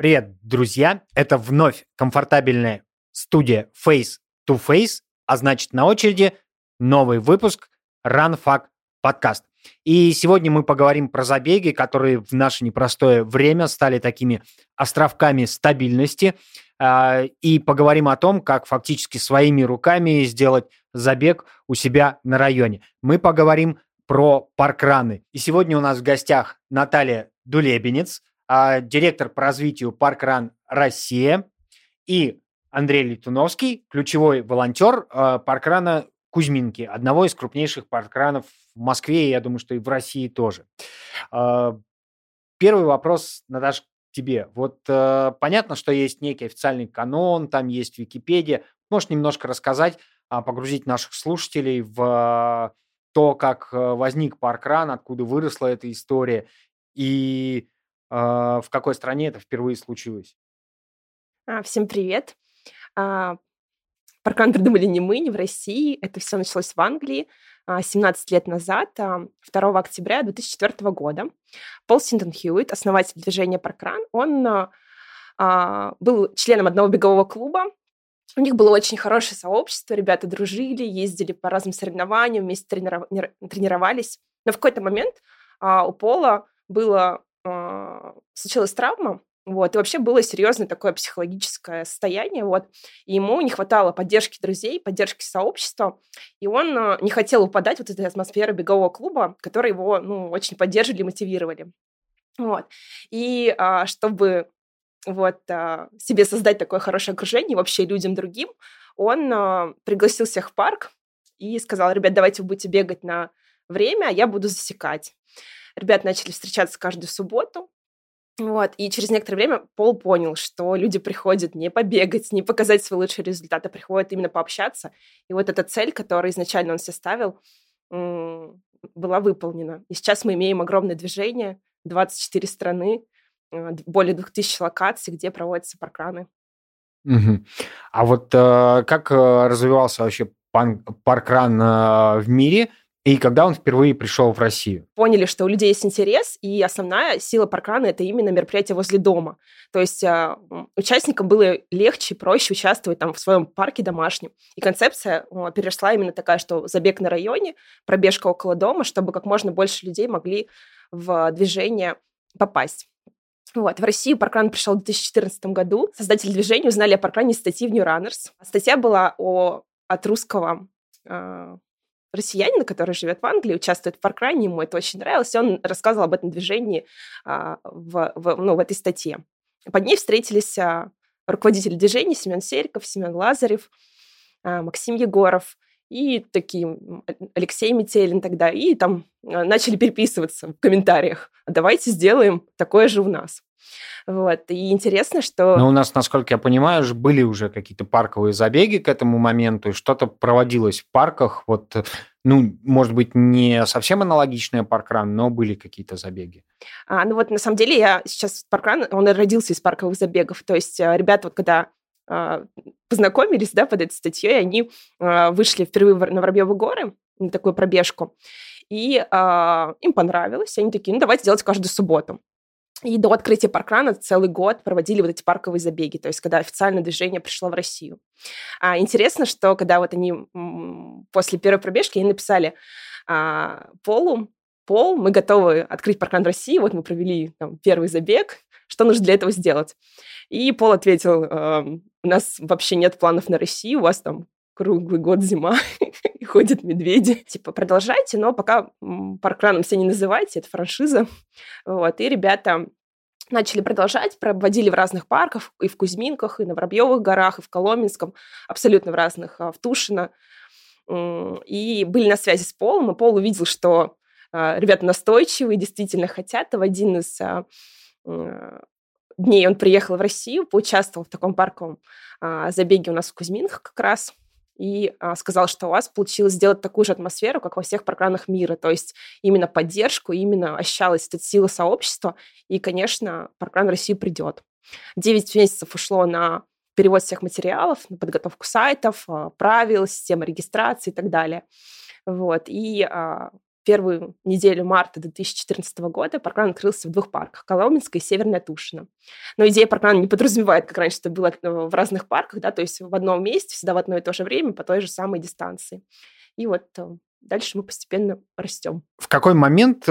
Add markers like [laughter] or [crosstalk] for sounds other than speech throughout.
Привет, друзья! Это вновь комфортабельная студия Face to Face, а значит на очереди новый выпуск Run Fuck подкаст. И сегодня мы поговорим про забеги, которые в наше непростое время стали такими островками стабильности, а, и поговорим о том, как фактически своими руками сделать забег у себя на районе. Мы поговорим про паркраны. И сегодня у нас в гостях Наталья Дулебенец, директор по развитию Паркран Россия, и Андрей Литуновский, ключевой волонтер а, паркрана Кузьминки, одного из крупнейших паркранов в Москве, и я думаю, что и в России тоже. А, первый вопрос, Наташ, тебе. Вот э, понятно, что есть некий официальный канон, там есть Википедия. Можешь немножко рассказать, погрузить наших слушателей в то, как э, возник паркран, откуда выросла эта история, и а, в какой стране это впервые случилось? А, всем привет. А, Паркран придумали не мы, не в России. Это все началось в Англии 17 лет назад, 2 октября 2004 года. Пол Синтон Хьюитт, основатель движения Паркран, он был членом одного бегового клуба. У них было очень хорошее сообщество, ребята дружили, ездили по разным соревнованиям, вместе тренировались. Но в какой-то момент у Пола было а, случилась травма, вот, и вообще было серьезное такое психологическое состояние, вот, и ему не хватало поддержки друзей, поддержки сообщества, и он а, не хотел упадать вот этой атмосферы бегового клуба, которые его, ну, очень поддерживали, мотивировали, вот, и а, чтобы вот а, себе создать такое хорошее окружение вообще людям другим, он а, пригласил всех в парк и сказал, ребят, давайте вы будете бегать на время, а я буду засекать. Ребят начали встречаться каждую субботу, вот, и через некоторое время Пол понял, что люди приходят не побегать, не показать свои лучшие результаты, а приходят именно пообщаться. И вот эта цель, которую изначально он себе ставил, была выполнена. И сейчас мы имеем огромное движение, 24 страны, а, более 2000 локаций, где проводятся паркраны. Угу. А вот э, как э, развивался вообще паркран э, в мире? И когда он впервые пришел в Россию? Поняли, что у людей есть интерес, и основная сила паркрана – это именно мероприятие возле дома. То есть э, участникам было легче, проще участвовать там в своем парке домашнем. И концепция э, перешла именно такая, что забег на районе, пробежка около дома, чтобы как можно больше людей могли в движение попасть. Вот. В Россию паркран пришел в 2014 году. Создатели движения узнали о паркране из статьи в New Runners. Статья была о, от русского э, россиянина, который живет в Англии, участвует в паркране, ему это очень нравилось, и он рассказывал об этом движении а, в, в, ну, в этой статье. Под ней встретились а, руководители движения Семен Сериков, Семен Лазарев, а, Максим Егоров и такие Алексей Метелин тогда, и там а, начали переписываться в комментариях. Давайте сделаем такое же у нас. Вот. И интересно, что... Но у нас, насколько я понимаю, были уже какие-то парковые забеги к этому моменту, и что-то проводилось в парках. Вот, ну, может быть, не совсем аналогичная паркран, но были какие-то забеги. А, ну вот, на самом деле, я сейчас паркран, он родился из парковых забегов. То есть э, ребята вот когда а, познакомились, да, под этой статьей, они а, вышли впервые на Воробьевы горы, на такую пробежку, и э, им понравилось, они такие, ну, давайте делать каждую субботу. И до открытия паркрана целый год проводили вот эти парковые забеги, то есть когда официальное движение пришло в Россию. А, интересно, что когда вот они после первой пробежки они написали а, Полу, Пол, мы готовы открыть паркран России, вот мы провели там, первый забег, что нужно для этого сделать? И Пол ответил, э, у нас вообще нет планов на Россию, у вас там круглый год зима, [laughs] и ходят медведи. Типа, продолжайте, но пока паркраном все не называйте, это франшиза. Вот, и ребята начали продолжать, проводили в разных парках, и в Кузьминках, и на Воробьевых горах, и в Коломенском, абсолютно в разных, а, в Тушино. И были на связи с Полом, и Пол увидел, что а, ребята настойчивые, действительно хотят. И в один из а, дней он приехал в Россию, поучаствовал в таком парковом забеге у нас в Кузьминках как раз и а, сказал, что у вас получилось сделать такую же атмосферу, как во всех программах мира, то есть именно поддержку, именно ощущалась эта сила сообщества, и, конечно, программа в Россию придет. Девять месяцев ушло на перевод всех материалов, на подготовку сайтов, а, правил, системы регистрации и так далее. Вот. И а, первую неделю марта 2014 года паркран открылся в двух парках – Коломенская и Северная Тушина. Но идея паркрана не подразумевает, как раньше это было в разных парках, да, то есть в одном месте, всегда в одно и то же время, по той же самой дистанции. И вот дальше мы постепенно растем. В какой момент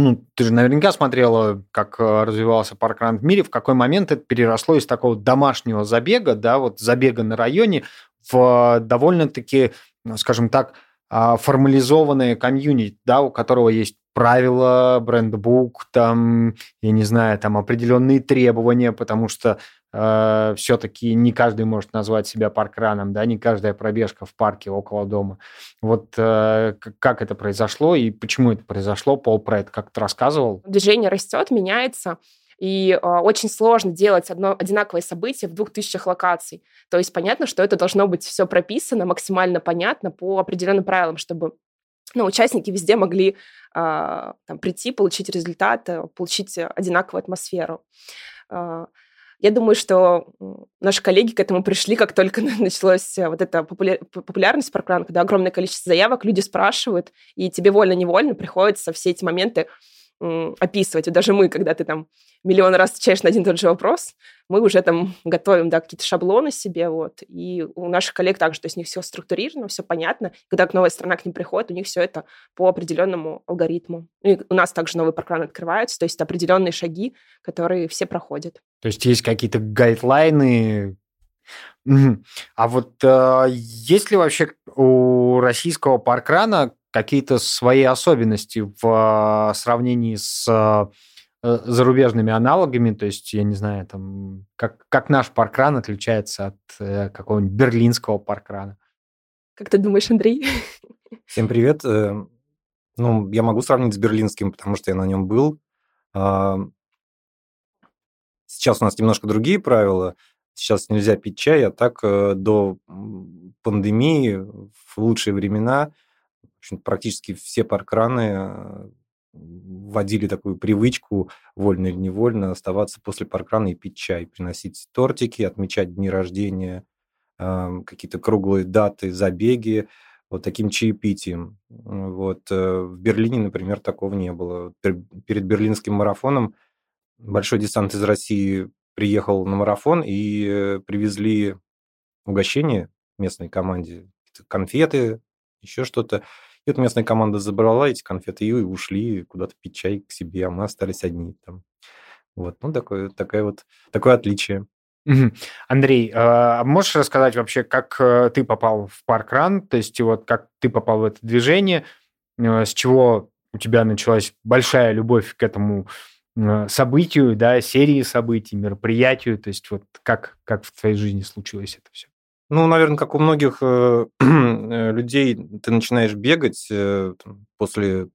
ну, ты же наверняка смотрела, как э, развивался паркран в мире, в какой момент это переросло из такого домашнего забега, да, вот забега на районе, в довольно-таки, ну, скажем так, формализованное комьюнити, да, у которого есть правила, брендбук, там, я не знаю, там определенные требования, потому что э, все-таки не каждый может назвать себя паркраном, да, не каждая пробежка в парке около дома. Вот э, как это произошло и почему это произошло? Пол про это как-то рассказывал? Движение растет, меняется. И э, очень сложно делать одно одинаковое событие в двух тысячах локаций. То есть понятно, что это должно быть все прописано максимально понятно по определенным правилам, чтобы ну, участники везде могли э, там, прийти, получить результат, э, получить одинаковую атмосферу. Э, я думаю, что наши коллеги к этому пришли, как только [laughs] началась вот эта популярность паркрана, когда огромное количество заявок, люди спрашивают, и тебе вольно-невольно приходится все эти моменты описывать. И даже мы, когда ты там миллион раз отвечаешь на один и тот же вопрос, мы уже там готовим, да, какие-то шаблоны себе, вот. И у наших коллег также, то есть у них все структурировано, все понятно. Когда новая страна к ним приходит, у них все это по определенному алгоритму. И у нас также новый программы открываются, то есть определенные шаги, которые все проходят. То есть есть какие-то гайдлайны, а вот э, есть ли вообще у российского паркрана какие-то свои особенности в а, сравнении с э, зарубежными аналогами, то есть, я не знаю, там, как, как наш паркран отличается от э, какого-нибудь берлинского паркрана? Как ты думаешь, Андрей? Всем привет. Э, ну, я могу сравнить с берлинским, потому что я на нем был. А, сейчас у нас немножко другие правила. Сейчас нельзя пить чай, а так до пандемии, в лучшие времена, общем, практически все паркраны э, вводили такую привычку, вольно или невольно, оставаться после паркрана и пить чай, приносить тортики, отмечать дни рождения, эм, какие-то круглые даты, забеги, вот таким чаепитием. Вот. Э, в Берлине, например, такого не было. Перед берлинским марафоном большой десант из России приехал на марафон и э, привезли угощение местной команде, конфеты, еще что-то. И вот местная команда забрала эти конфеты и ушли куда-то пить чай к себе, а мы остались одни там. Вот, ну, такое, такое вот, такое отличие. Андрей, а можешь рассказать вообще, как э, ты попал в парк-ран, то есть вот как ты попал в это движение, э, с чего у тебя началась большая любовь к этому э, событию, да, серии событий, мероприятию, то есть вот как, как в твоей жизни случилось это все? Ну, наверное, как у многих э, [clears throat] э, людей, ты начинаешь бегать э, после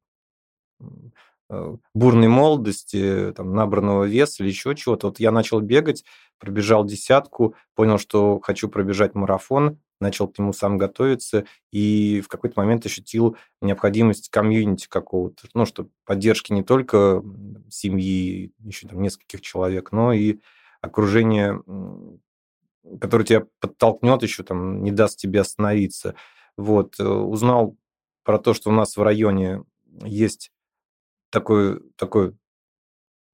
бурной молодости, там, набранного веса или еще чего-то. Вот я начал бегать, пробежал десятку, понял, что хочу пробежать марафон, начал к нему сам готовиться и в какой-то момент ощутил необходимость комьюнити какого-то, ну, что поддержки не только семьи, еще там нескольких человек, но и окружение который тебя подтолкнет еще, там, не даст тебе остановиться. Вот, э, узнал про то, что у нас в районе есть такое, такое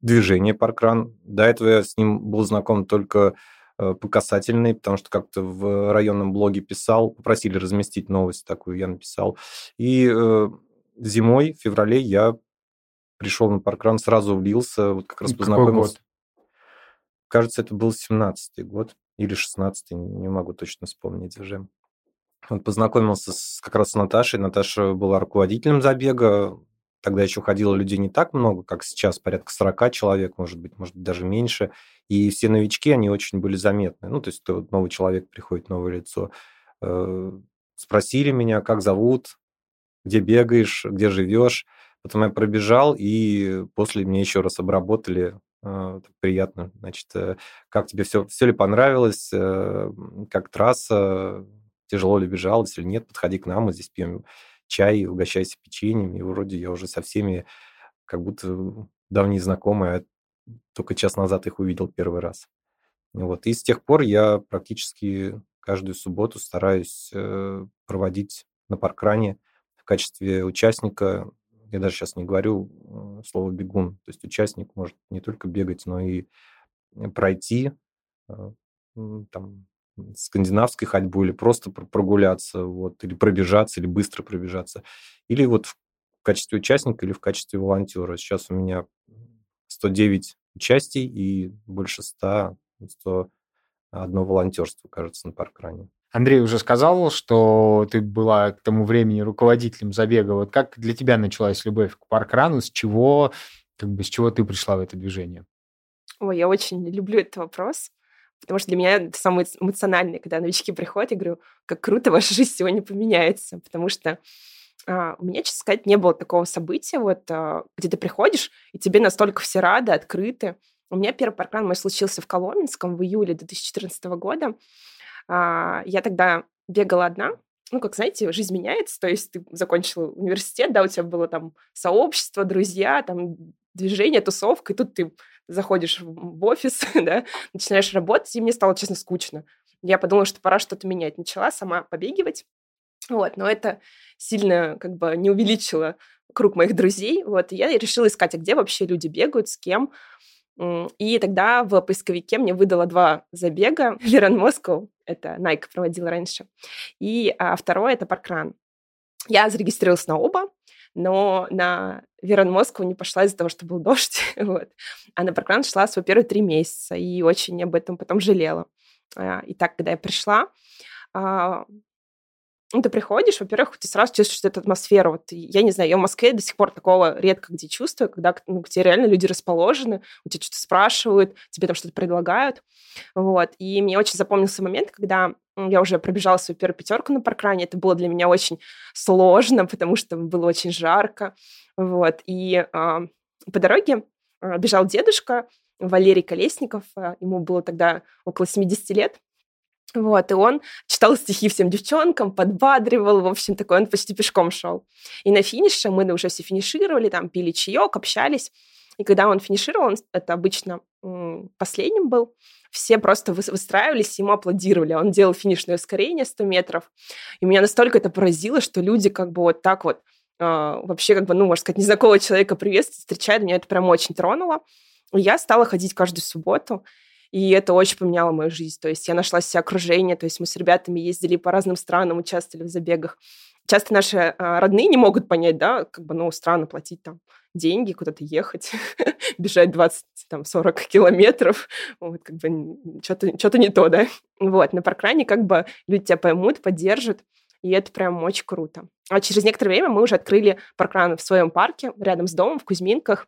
движение паркран. До этого я с ним был знаком только э, по касательной, потому что как-то в районном блоге писал, попросили разместить новость такую, я написал. И э, зимой, в феврале я пришел на паркран, сразу влился, вот как раз познакомился. Кажется, это был 17-й год или 16 не могу точно вспомнить уже. Вот познакомился с, как раз с Наташей. Наташа была руководителем забега. Тогда еще ходило людей не так много, как сейчас, порядка 40 человек, может быть, может быть, даже меньше. И все новички, они очень были заметны. Ну, то есть новый человек приходит, новое лицо. Э, спросили меня, как зовут, где бегаешь, где живешь. Потом я пробежал, и после меня еще раз обработали приятно. Значит, э, как тебе все, все ли понравилось, э, как трасса, тяжело ли бежалось или нет, подходи к нам, мы здесь пьем чай, угощайся печеньем, и вроде я уже со всеми как будто давние знакомые, а только час назад их увидел первый раз. Вот. И с тех пор я практически каждую субботу стараюсь э, проводить на паркране в качестве участника, я даже сейчас не говорю э, слово бегун, то есть участник может не только бегать, но и пройти э, там скандинавской ходьбу или просто прогуляться, вот, или пробежаться, или быстро пробежаться. Или вот в качестве участника, или в качестве волонтера. Сейчас у меня 109 участий и больше 100, 100 одно волонтерство, кажется, на паркране. Андрей уже сказал, что ты была к тому времени руководителем забега. Вот как для тебя началась любовь к паркрану? С чего, как бы, с чего ты пришла в это движение? Ой, я очень люблю этот вопрос, потому что для меня это самое эмоциональное, когда новички приходят, я говорю, как круто ваша жизнь сегодня поменяется, потому что а, у меня, честно сказать, не было такого события, вот, а, где ты приходишь, и тебе настолько все рады, открыты. У меня первый паркран мой случился в Коломенском в июле 2014 года. А, я тогда бегала одна, ну, как знаете, жизнь меняется, то есть ты закончила университет, да, у тебя было там сообщество, друзья, там движение, тусовка, и тут ты заходишь в офис, [laughs] да, начинаешь работать, и мне стало, честно, скучно. Я подумала, что пора что-то менять. Начала сама побегивать, вот, но это сильно как бы не увеличило круг моих друзей, вот, и я решила искать, а где вообще люди бегают, с кем, и тогда в поисковике мне выдало два забега. [laughs] Верон Москва, это Nike проводил раньше, и а, второе — это Паркран. Я зарегистрировалась на оба, но на Верон Москву не пошла из-за того, что был [laughs] дождь, вот. А на Паркран шла свой первые три месяца, и очень об этом потом жалела. А, и так, когда я пришла, а, ну, ты приходишь, во-первых, ты сразу чувствуешь эту атмосферу. Вот, я не знаю, я в Москве до сих пор такого редко где чувствую, когда ну, где реально люди расположены, у тебя что-то спрашивают, тебе там что-то предлагают. Вот. И мне очень запомнился момент, когда я уже пробежала свою первую пятерку на паркране. Это было для меня очень сложно, потому что было очень жарко. Вот. И э, по дороге э, бежал дедушка Валерий Колесников. Э, ему было тогда около 70 лет. Вот, и он читал стихи всем девчонкам, подбадривал, в общем, такой он почти пешком шел. И на финише мы уже все финишировали, там пили чаек, общались. И когда он финишировал, он, это обычно последним был, все просто выстраивались, ему аплодировали. Он делал финишное ускорение 100 метров. И меня настолько это поразило, что люди как бы вот так вот э, вообще как бы, ну, можно сказать, незнакомого человека приветствуют, встречают. Меня это прям очень тронуло. И я стала ходить каждую субботу. И это очень поменяло мою жизнь. То есть я нашла себе окружение, то есть мы с ребятами ездили по разным странам, участвовали в забегах. Часто наши а, родные не могут понять, да, как бы, ну, странно платить там деньги, куда-то ехать, [laughs] бежать 20, там, 40 [laughs] километров, вот, как бы, что-то что не то, да. Вот, на паркране как бы люди тебя поймут, поддержат, и это прям очень круто. А через некоторое время мы уже открыли паркран в своем парке, рядом с домом, в Кузьминках,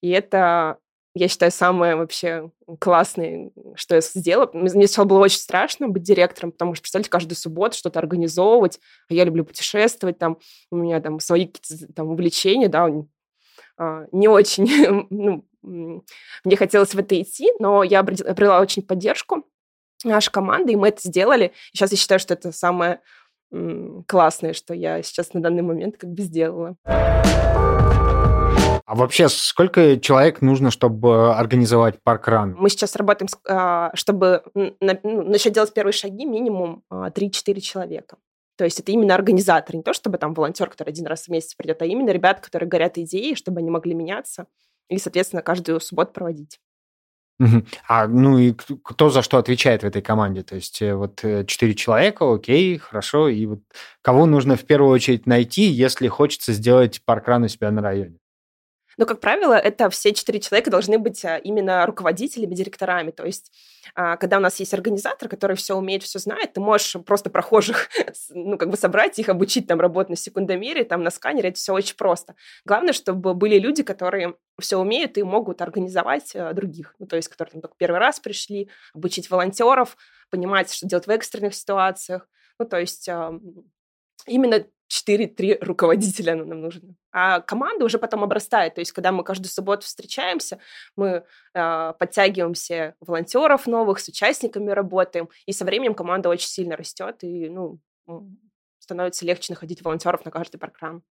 и это я считаю, самое вообще классное, что я сделала. Мне сначала было очень страшно быть директором, потому что, представьте, каждую субботу что-то организовывать, а я люблю путешествовать, там, у меня там свои какие-то там увлечения, да, а, не очень, [laughs] ну, мне хотелось в это идти, но я обрела очень поддержку нашей команды, и мы это сделали. Сейчас я считаю, что это самое классное, что я сейчас на данный момент как бы сделала. А вообще, сколько человек нужно, чтобы организовать парк-ран? Мы сейчас работаем, а, чтобы ну, начать делать первые шаги, минимум 3-4 а, человека. То есть это именно организатор, не то чтобы там волонтер, который один раз в месяц придет, а именно ребята, которые горят идеей, чтобы они могли меняться и, соответственно, каждую субботу проводить. А ну и кто за что отвечает в этой команде? То есть э, вот э, четыре человека, окей, хорошо. И вот кого нужно в первую очередь найти, если хочется сделать паркран у себя на районе? Но, как правило, это все четыре человека должны быть а, именно руководителями, директорами. То есть, а, когда у нас есть организатор, который все умеет, все знает, ты можешь просто прохожих, [laughs] ну, как бы собрать их, обучить там работать на секундомере, там на сканере, это все очень просто. Главное, чтобы были люди, которые все умеют и могут организовать а, других. Ну, то есть, которые там только первый раз пришли, обучить волонтеров, понимать, что делать в экстренных ситуациях. Ну, то есть, именно 4-3 руководителя нам нужно. А команда уже потом обрастает. То есть, когда мы каждую субботу встречаемся, мы э, подтягиваемся волонтеров новых, с участниками работаем, и со временем команда очень сильно растет, и ну, становится легче находить волонтеров на каждый программ.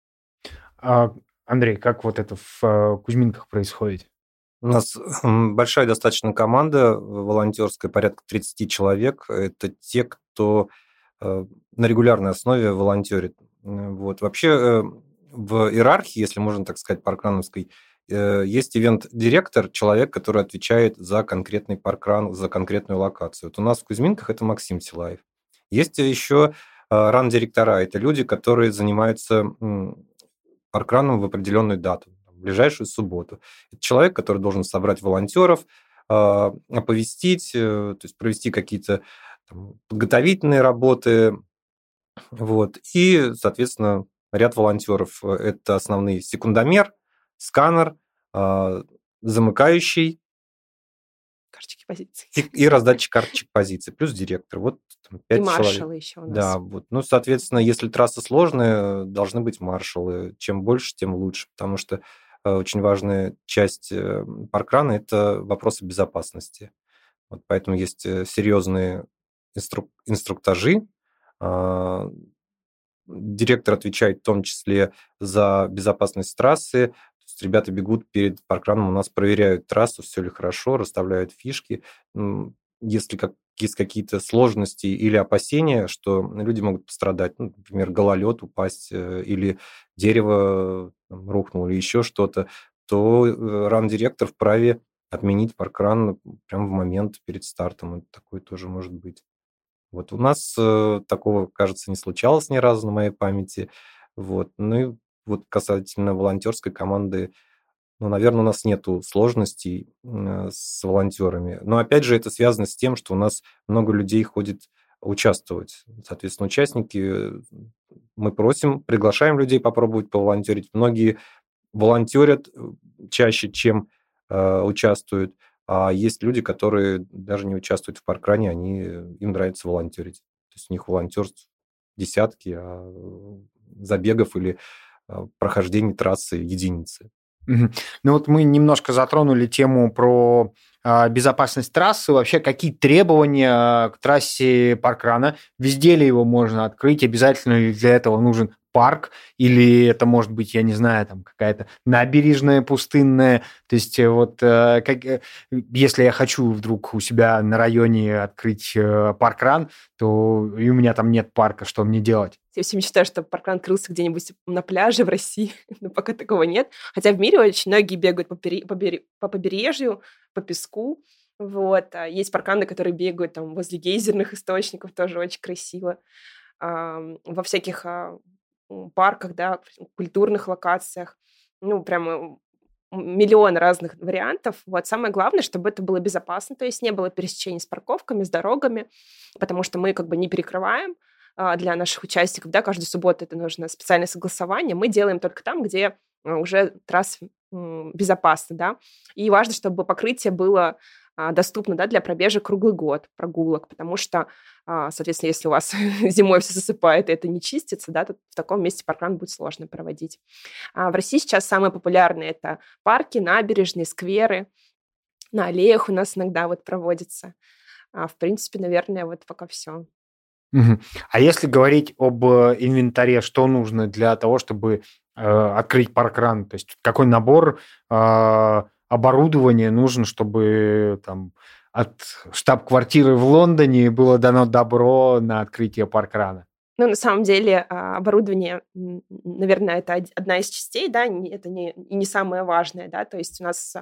А, Андрей, как вот это в э, Кузьминках происходит? У нас большая достаточно команда волонтерская, порядка 30 человек. Это те, кто на регулярной основе волонтерит. Вот. Вообще в иерархии, если можно так сказать, паркрановской, есть ивент-директор, человек, который отвечает за конкретный паркран, за конкретную локацию. Вот у нас в Кузьминках это Максим Силаев. Есть еще ран-директора. Это люди, которые занимаются паркраном в определенную дату, в ближайшую субботу. Это человек, который должен собрать волонтеров, оповестить, э, то есть провести какие-то там, подготовительные работы. Вот. И, соответственно, ряд волонтеров. Это основные секундомер, сканер, а, замыкающий, карточки позиций. И, и раздатчик карточек позиций, плюс директор. Вот там, 5 и маршалы человек. еще у нас. Да, вот. Ну, соответственно, если трасса сложная, должны быть маршалы. Чем больше, тем лучше, потому что э, очень важная часть э, паркрана – это вопросы безопасности. Вот поэтому есть э, серьезные инструк- инструктажи. Э, директор отвечает в том числе за безопасность трассы, есть ребята бегут перед паркраном, у нас проверяют трассу, все ли хорошо, расставляют фишки. Если как, есть какие-то сложности или опасения, что люди могут пострадать, ну, например, гололед упасть э, или дерево там, рухнуло, или еще что-то, то э, ран-директор вправе отменить паркран прямо в момент перед стартом. Это такое тоже может быть. Вот у нас э, такого, кажется, не случалось ни разу на моей памяти. Вот. Ну и вот касательно волонтерской команды, ну, наверное, у нас нету сложностей э, с волонтерами. Но опять же, это связано с тем, что у нас много людей ходит участвовать. Соответственно, участники, мы просим, приглашаем людей попробовать поволонтерить. Многие волонтерят э, чаще, чем э, участвуют. А есть люди, которые даже не участвуют в паркране, они, им нравится волонтерить. То есть у них волонтерств десятки, а забегов или Э, прохождения трассы единицы. Ну вот мы немножко затронули тему про а, безопасность трассы, вообще какие требования к трассе паркрана, везде ли его можно открыть, обязательно ли для этого нужен парк, или это может быть, я не знаю, там какая-то набережная пустынная. То есть э, вот э, как, э, если я хочу вдруг у себя на районе открыть паркран, то и у меня там нет парка, что мне делать? Я все мечтаю, чтобы паркран открылся где-нибудь на пляже в России, [laughs] но пока такого нет. Хотя в мире очень многие бегают по, пери- по, бери- по побережью, по песку. Вот. А есть парканы, которые бегают там возле гейзерных источников, тоже очень красиво. Во всяких а, парках, да, культурных локациях. Ну, прямо миллион разных вариантов. Вот самое главное, чтобы это было безопасно, то есть не было пересечений с парковками, с дорогами, потому что мы как бы не перекрываем а, для наших участников, да, каждую субботу это нужно специальное согласование. Мы делаем только там, где а, уже трасса безопасно, да, и важно, чтобы покрытие было доступно да, для пробежек круглый год, прогулок, потому что, а, соответственно, если у вас [laughs] зимой все засыпает и это не чистится, да, то в таком месте паркран будет сложно проводить. А в России сейчас самые популярные это парки, набережные, скверы. На аллеях у нас иногда вот проводится. В принципе, наверное, вот пока все. А если говорить об э, инвентаре, что нужно для того, чтобы э, открыть паркран? То есть какой набор э, оборудование нужно, чтобы там от штаб-квартиры в Лондоне было дано добро на открытие паркрана? Ну, на самом деле, а, оборудование, наверное, это одна из частей, да, это не, не самое важное, да, то есть у нас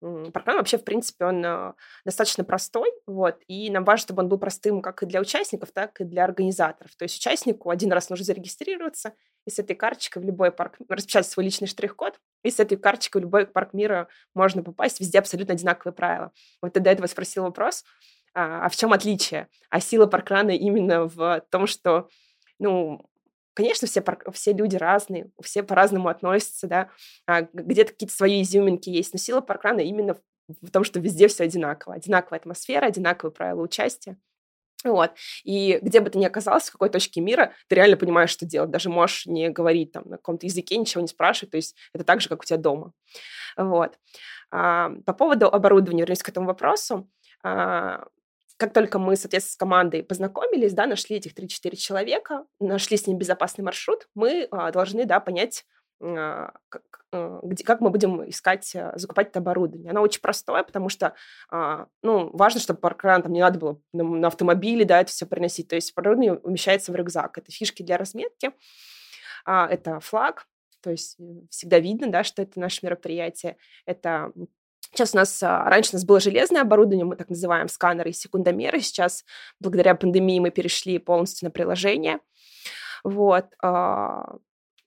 паркран вообще, в принципе, он а, достаточно простой, вот, и нам важно, чтобы он был простым как и для участников, так и для организаторов. То есть участнику один раз нужно зарегистрироваться, и с этой карточкой в любой парк, распечатать свой личный штрих-код, и с этой карточкой в любой парк мира можно попасть, везде абсолютно одинаковые правила. Вот ты до этого спросил вопрос, а, а в чем отличие? А сила паркрана именно в том, что ну, конечно, все, все люди разные, все по-разному относятся, да, а где-то какие-то свои изюминки есть, но сила паркрана именно в том, что везде все одинаково, одинаковая атмосфера, одинаковые правила участия. Вот. И где бы ты ни оказался, в какой точке мира, ты реально понимаешь, что делать. Даже можешь не говорить там на каком-то языке, ничего не спрашивать. То есть это так же, как у тебя дома. Вот. А, по поводу оборудования, вернусь к этому вопросу. А, как только мы, соответственно, с командой познакомились, да, нашли этих 3-4 человека, нашли с ним безопасный маршрут, мы а, должны, да, понять, где, как мы будем искать, э, закупать это оборудование. Оно очень простое, потому что а, ну, важно, чтобы паркран там не надо было на, автомобиле да, это все приносить. То есть оборудование умещается в рюкзак. Это фишки для разметки, а, это флаг, то есть всегда видно, да, что это наше мероприятие. Это Сейчас у нас, раньше у нас было железное оборудование, мы так называем сканеры и секундомеры. Сейчас, благодаря пандемии, мы перешли полностью на приложение. Вот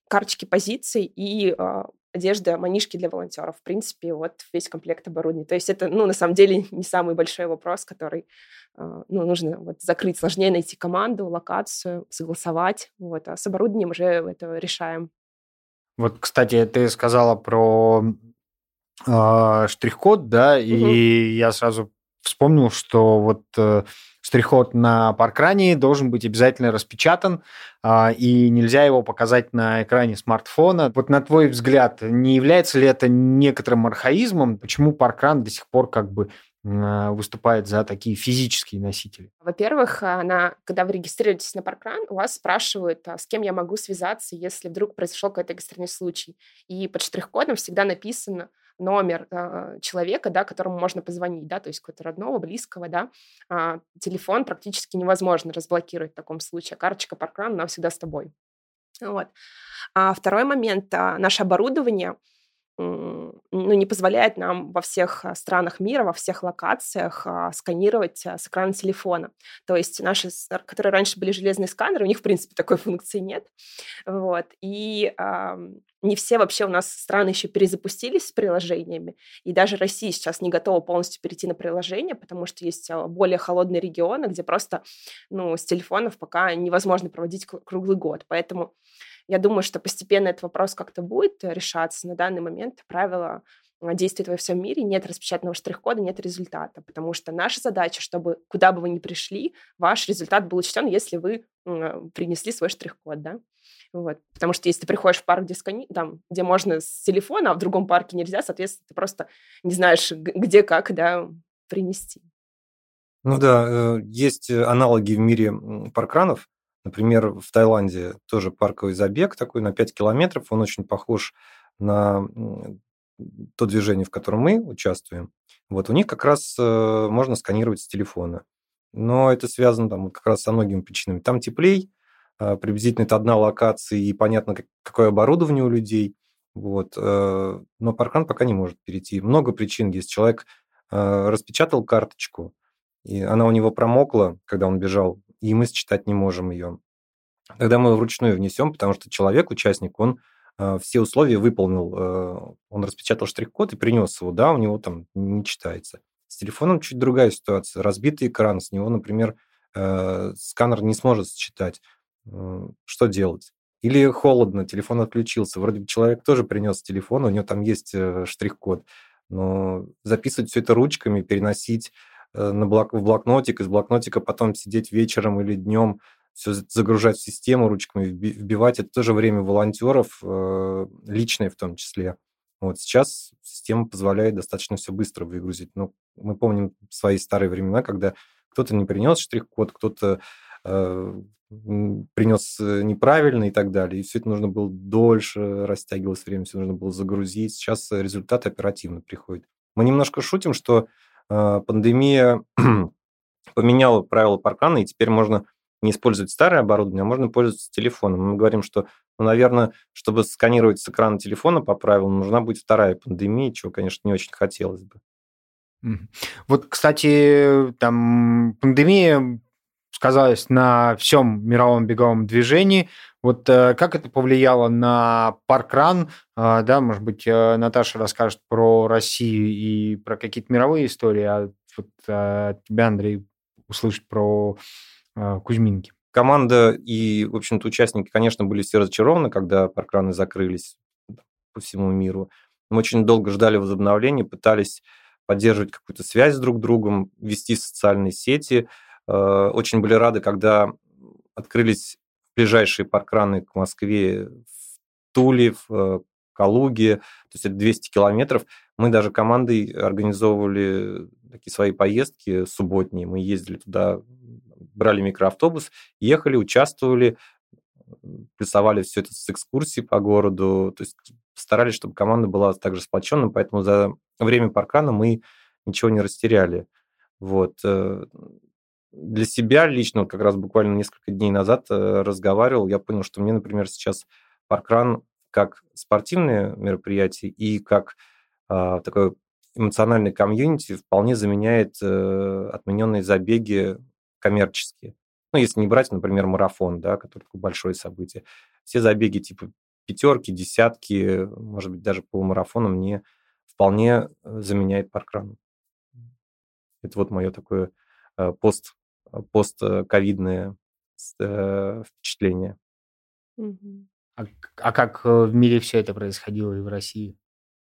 карточки позиций и э, одежда, манишки для волонтеров. В принципе, вот весь комплект оборудования. То есть это, ну, на самом деле, [laughs] не самый большой вопрос, который, э, ну, нужно вот закрыть. Сложнее найти команду, локацию, согласовать. Вот. А с оборудованием уже это решаем. Вот, кстати, ты сказала про э, штрих-код, да, угу. и я сразу вспомнил, что вот э, штрих-код на паркране должен быть обязательно распечатан, э, и нельзя его показать на экране смартфона. Вот на твой взгляд, не является ли это некоторым архаизмом? Почему паркран до сих пор как бы э, выступает за такие физические носители? Во-первых, она, когда вы регистрируетесь на паркран, у вас спрашивают, а с кем я могу связаться, если вдруг произошел какой-то экстренный случай. И под штрих-кодом всегда написано, номер э, человека, да, которому можно позвонить, да, то есть какого-то родного, близкого, да, э, телефон практически невозможно разблокировать в таком случае, а карточка паркран, она всегда с тобой. Вот. А второй момент, наше оборудование – ну, не позволяет нам во всех а, странах мира, во всех локациях а, сканировать а, с экрана телефона. То есть наши, которые раньше были железные сканеры, у них, в принципе, такой функции нет. Вот. И э, не все вообще у нас страны еще перезапустились с приложениями. И даже Россия сейчас не готова полностью перейти на приложение, потому что есть более холодные регионы, где просто ну, с телефонов пока невозможно проводить круглый год. Поэтому я думаю, что постепенно этот вопрос как-то будет решаться. На данный момент правила а, действует во всем мире, нет распечатанного штрих-кода, нет результата, потому что наша задача, чтобы куда бы вы ни пришли, ваш результат был учтен, если вы принесли свой штрих-код, да. Вот. Потому что если ты приходишь в парк, где, скани... там, где можно с телефона, а в другом парке нельзя, соответственно, ты просто не знаешь, где, как, да, принести. Ну да, э, есть аналоги в мире паркранов, Например, в Таиланде тоже парковый забег такой на 5 километров, он очень похож на то движение, в котором мы участвуем. Вот у них как раз э, можно сканировать с телефона. Но это связано там как раз со многими причинами. Там теплей, э, приблизительно это одна локация, и понятно, какое оборудование у людей. Вот. Э, но паркран пока не может перейти. Много причин есть. Человек распечатал карточку, и она у него промокла, когда он бежал и мы считать не можем ее. Тогда мы вручную внесем, потому что человек, участник, он э, все условия выполнил. Э, он распечатал штрих-код и принес его, да, у него там не читается. С телефоном чуть другая ситуация. Разбитый экран, с него, например, э, сканер не сможет считать. Что делать? Или холодно, телефон отключился. Вроде бы человек тоже принес телефон, у него там есть штрих-код, но записывать все это ручками, переносить на блок, в блокнотик, из блокнотика потом сидеть вечером или днем, все загружать в систему ручками, вбивать. Это тоже время волонтеров, э, личное в том числе. Вот сейчас система позволяет достаточно все быстро выгрузить. Но мы помним свои старые времена, когда кто-то не принес штрих-код, кто-то э, принес э, неправильно и так далее. И все это нужно было дольше, растягивалось время, все нужно было загрузить. Сейчас результат оперативно приходит. Мы немножко шутим, что пандемия [clears throat] поменяла правила паркана, и теперь можно не использовать старое оборудование, а можно пользоваться телефоном. Мы говорим, что, ну, наверное, чтобы сканировать с экрана телефона по правилам, нужна будет вторая пандемия, чего, конечно, не очень хотелось бы. Вот, кстати, там пандемия сказалась на всем мировом беговом движении. Вот э, как это повлияло на паркран? Э, да, может быть, э, Наташа расскажет про Россию и про какие-то мировые истории, а вот от тебя, Андрей, услышать про Кузьминки. Команда и, в общем-то, участники, конечно, были все разочарованы, когда паркраны закрылись по всему миру. Мы очень долго ждали возобновления, пытались поддерживать какую-то связь друг с другом, вести социальные сети. Очень были рады, когда открылись ближайшие паркраны к Москве в Туле, в э, Калуге, то есть это 200 километров. Мы даже командой организовывали такие свои поездки субботние. Мы ездили туда, брали микроавтобус, ехали, участвовали, плюсовали все это с экскурсией по городу, то есть старались, чтобы команда была также сплоченной, поэтому за время паркана мы ничего не растеряли. Вот. Э, для себя лично, вот как раз буквально несколько дней назад э, разговаривал, я понял, что мне, например, сейчас паркран как спортивное мероприятие и как а, такое эмоциональный комьюнити вполне заменяет э, отмененные забеги коммерческие. Ну, если не брать, например, марафон, да, который такое большое событие. Все забеги типа пятерки, десятки, может быть, даже полумарафона мне вполне э, заменяет паркран. Это вот мое такое э, пост, постковидное впечатление. А, а как в мире все это происходило и в России?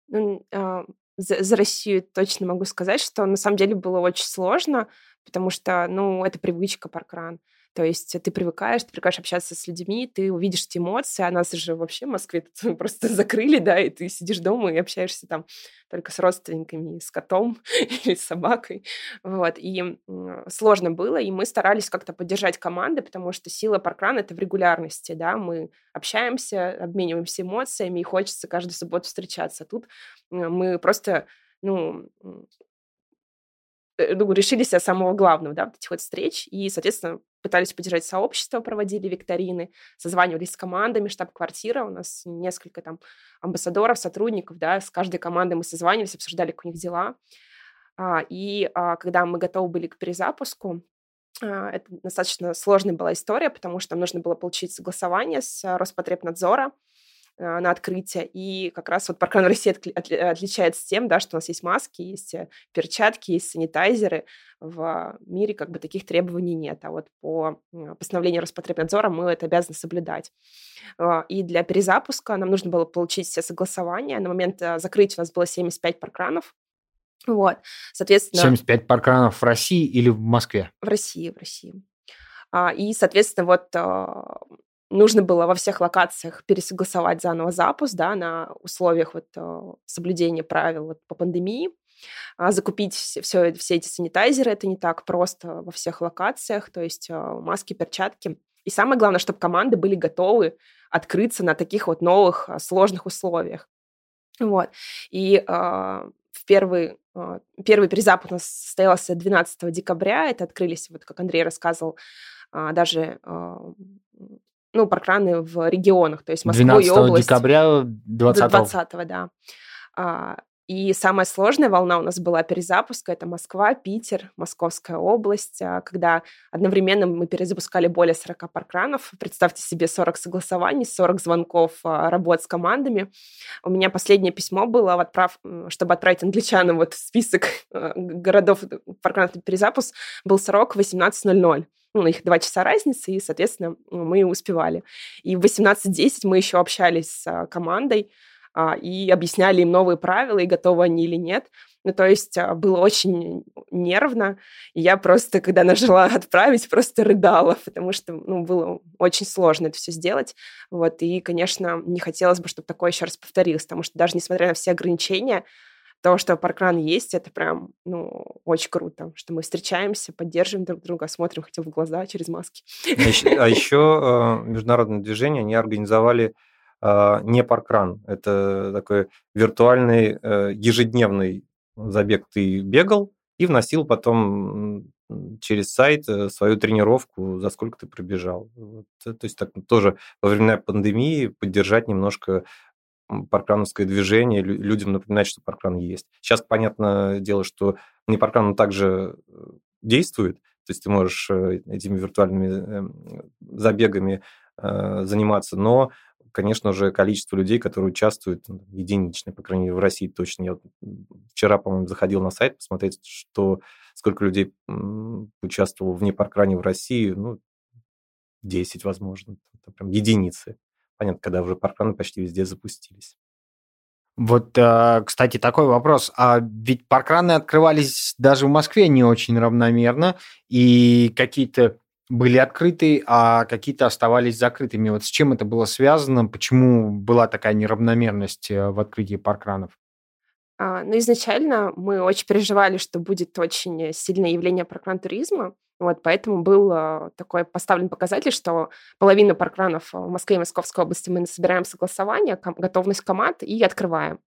Ну, а, за, за Россию точно могу сказать, что на самом деле было очень сложно, потому что, ну, это привычка паркран. То есть ты привыкаешь, ты привыкаешь общаться с людьми, ты увидишь эти эмоции, а нас же вообще в Москве тут [laughs] просто закрыли, да, и ты сидишь дома и общаешься там только с родственниками, с котом [laughs] или с собакой. Вот. И сложно было, и мы старались как-то поддержать команды, потому что сила паркрана — это в регулярности, да, мы общаемся, обмениваемся эмоциями, и хочется каждую субботу встречаться. Тут мы просто ну, Э, ну, решились от самого главного, да, вот этих вот встреч, и, соответственно, пытались поддержать сообщество, проводили викторины, созванивались с командами, штаб-квартира, у нас несколько там амбассадоров, сотрудников, да, с каждой командой мы созванивались, обсуждали, как у них дела, а, и а, когда мы готовы были к перезапуску, а, это достаточно сложная была история, потому что нам нужно было получить согласование с Роспотребнадзора, на открытие. И как раз вот паркран России отличается тем, да, что у нас есть маски, есть э, перчатки, есть санитайзеры. В мире как бы таких требований нет. А вот по постановлению Роспотребнадзора мы это обязаны соблюдать. А, и для перезапуска нам нужно было получить все согласования. На момент э, закрытия у нас было 75 паркранов. Вот, соответственно... 75 паркранов в России или в Москве? В России, в России. А, и, соответственно, вот нужно было во всех локациях пересогласовать заново запуск, да, на условиях вот э, соблюдения правил вот, по пандемии. А закупить все, все, эти санитайзеры это не так просто во всех локациях, то есть э, маски, перчатки. И самое главное, чтобы команды были готовы открыться на таких вот новых э, сложных условиях. Вот. И в первый, первый перезапуск у нас состоялся 12 декабря. Это открылись, вот как Андрей рассказывал, э, даже ну, паркраны в регионах, то есть Москва и область. декабря 20 20 да. А, и самая сложная волна у нас была перезапуска. Это Москва, Питер, Московская область, а, когда одновременно мы перезапускали более 40 паркранов. Представьте себе 40 согласований, 40 звонков а, работ с командами. У меня последнее письмо было, отправ... чтобы отправить англичанам вот список городов паркранов перезапуск, был срок 18.00 ну, их два часа разницы, и, соответственно, мы успевали. И в 18.10 мы еще общались с а, командой а, и объясняли им новые правила, и готовы они или нет. Ну, то есть а, было очень нервно. И я просто, когда нажала «отправить», просто рыдала, потому что, ну, было очень сложно это все сделать. Вот, и, конечно, не хотелось бы, чтобы такое еще раз повторилось, потому что даже несмотря на все ограничения, то, что паркран есть, это прям, ну, очень круто, что мы встречаемся, поддерживаем друг друга, смотрим хотя бы в глаза через маски. А еще, а еще международное движение, они организовали а, не паркран, это такой виртуальный э, ежедневный забег. Ты бегал и вносил потом через сайт э, свою тренировку, за сколько ты пробежал. Вот. То есть так тоже во время пандемии поддержать немножко паркрановское движение, людям напоминать, что паркран есть. Сейчас, понятное дело, что не паркран также э, действует, то есть ты можешь э, этими виртуальными эм, забегами э, заниматься, но, конечно же, количество людей, которые участвуют, ну, единичное, по крайней мере, в России точно. Я вчера, по-моему, заходил на сайт посмотреть, что сколько людей участвовало в непаркране в России, ну, 10, возможно, это прям единицы. Понятно, когда уже паркраны почти везде запустились. Вот, э, кстати, такой вопрос. А ведь паркраны открывались даже в Москве не очень равномерно, и какие-то были открыты, а какие-то оставались закрытыми. Вот с чем это было связано? Почему была такая неравномерность э, в открытии паркранов? А, ну, изначально мы очень переживали, что будет очень сильное явление паркран-туризма, вот, поэтому был а, такой поставлен показатель, что половину паркранов в Москве и Московской области мы собираем согласование, готовность команд и открываем.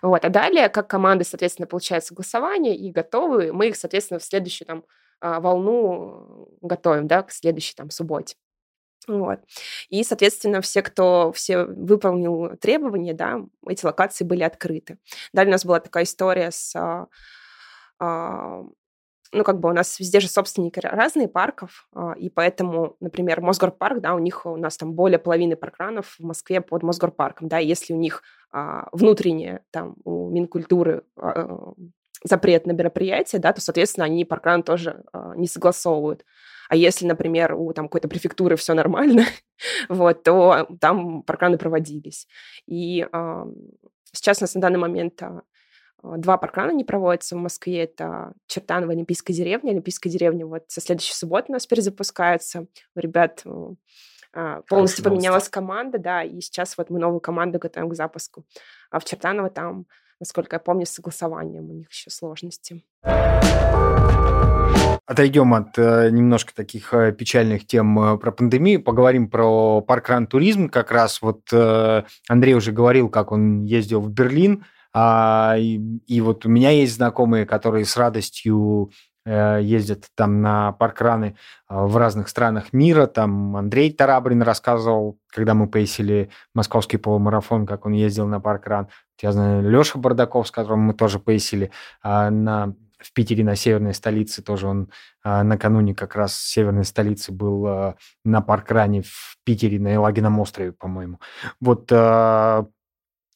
Вот. А далее, как команды, соответственно, получают согласование и готовы, мы их, соответственно, в следующую там, а, волну готовим, да, к следующей там субботе. Вот. И, соответственно, все, кто все выполнил требования, да, эти локации были открыты. Далее у нас была такая история с а, а, ну, как бы у нас везде же собственники разные парков, а, и поэтому, например, Мосгорпарк, да, у них у нас там более половины паркранов в Москве под Мосгорпарком, да, если у них а, внутреннее, там, у Минкультуры а, запрет на мероприятие, да, то, соответственно, они паркран тоже не согласовывают. А если, например, у там какой-то префектуры все нормально, [laughs] вот, то там паркраны проводились. И э, сейчас у нас на данный момент а, два паркрана не проводятся в Москве. Это Чертаново, Олимпийская деревня. Олимпийская деревня вот со следующей субботы у нас перезапускается. У ребят а, полностью поменялась команда, да, и сейчас вот мы новую команду готовим к запуску. А в Чертаново там, насколько я помню, с согласованием у них еще сложности. Отойдем от э, немножко таких э, печальных тем э, про пандемию, поговорим про паркран туризм. Как раз вот э, Андрей уже говорил, как он ездил в Берлин, а, и, и вот у меня есть знакомые, которые с радостью э, ездят там на паркраны а, в разных странах мира. Там Андрей Тарабрин рассказывал, когда мы поясили московский полумарафон, как он ездил на паркран. Я знаю Леша Бардаков, с которым мы тоже поясили а, на в Питере на северной столице тоже он а, накануне как раз северной столицы был а, на паркране в Питере на Елагином острове, по-моему. Вот а,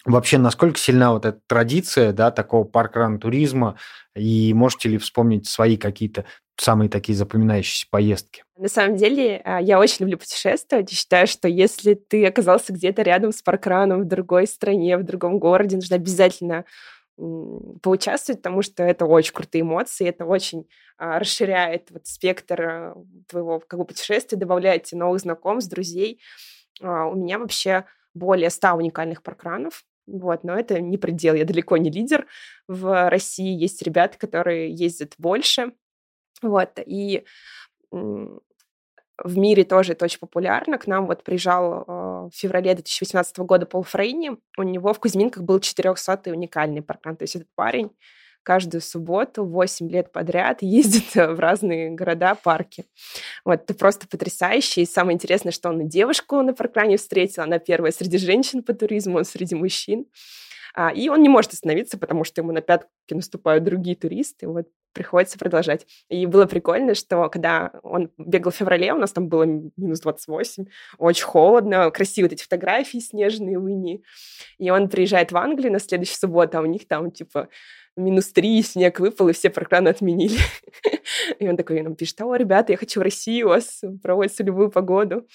Вообще, насколько сильна вот эта традиция, да, такого паркран-туризма, и можете ли вспомнить свои какие-то самые такие запоминающиеся поездки? На самом деле, а, я очень люблю путешествовать и считаю, что если ты оказался где-то рядом с паркраном в другой стране, в другом городе, нужно обязательно поучаствовать, потому что это очень крутые эмоции, это очень а, расширяет вот спектр а, твоего как бы, путешествия, добавляет тебе новых знакомств, друзей. А, у меня вообще более 100 уникальных паркранов, вот, но это не предел, я далеко не лидер. В России есть ребята, которые ездят больше. Вот, и в мире тоже это очень популярно. К нам вот приезжал э, в феврале 2018 года Пол Фрейни. У него в Кузьминках был 400-й уникальный паркан. То есть этот парень каждую субботу 8 лет подряд ездит в разные города, парки. Вот, это просто потрясающе. И самое интересное, что он и девушку на паркране встретил. Она первая среди женщин по туризму, он среди мужчин. А, и он не может остановиться, потому что ему на пятки наступают другие туристы. Вот приходится продолжать. И было прикольно, что когда он бегал в феврале, у нас там было минус 28, очень холодно, красивые эти фотографии снежные в Инии. И он приезжает в Англию на следующую субботу, а у них там типа минус три, снег выпал, и все паркраны отменили. [laughs] И он такой нам пишет, о, ребята, я хочу в Россию, у вас проводится любую погоду.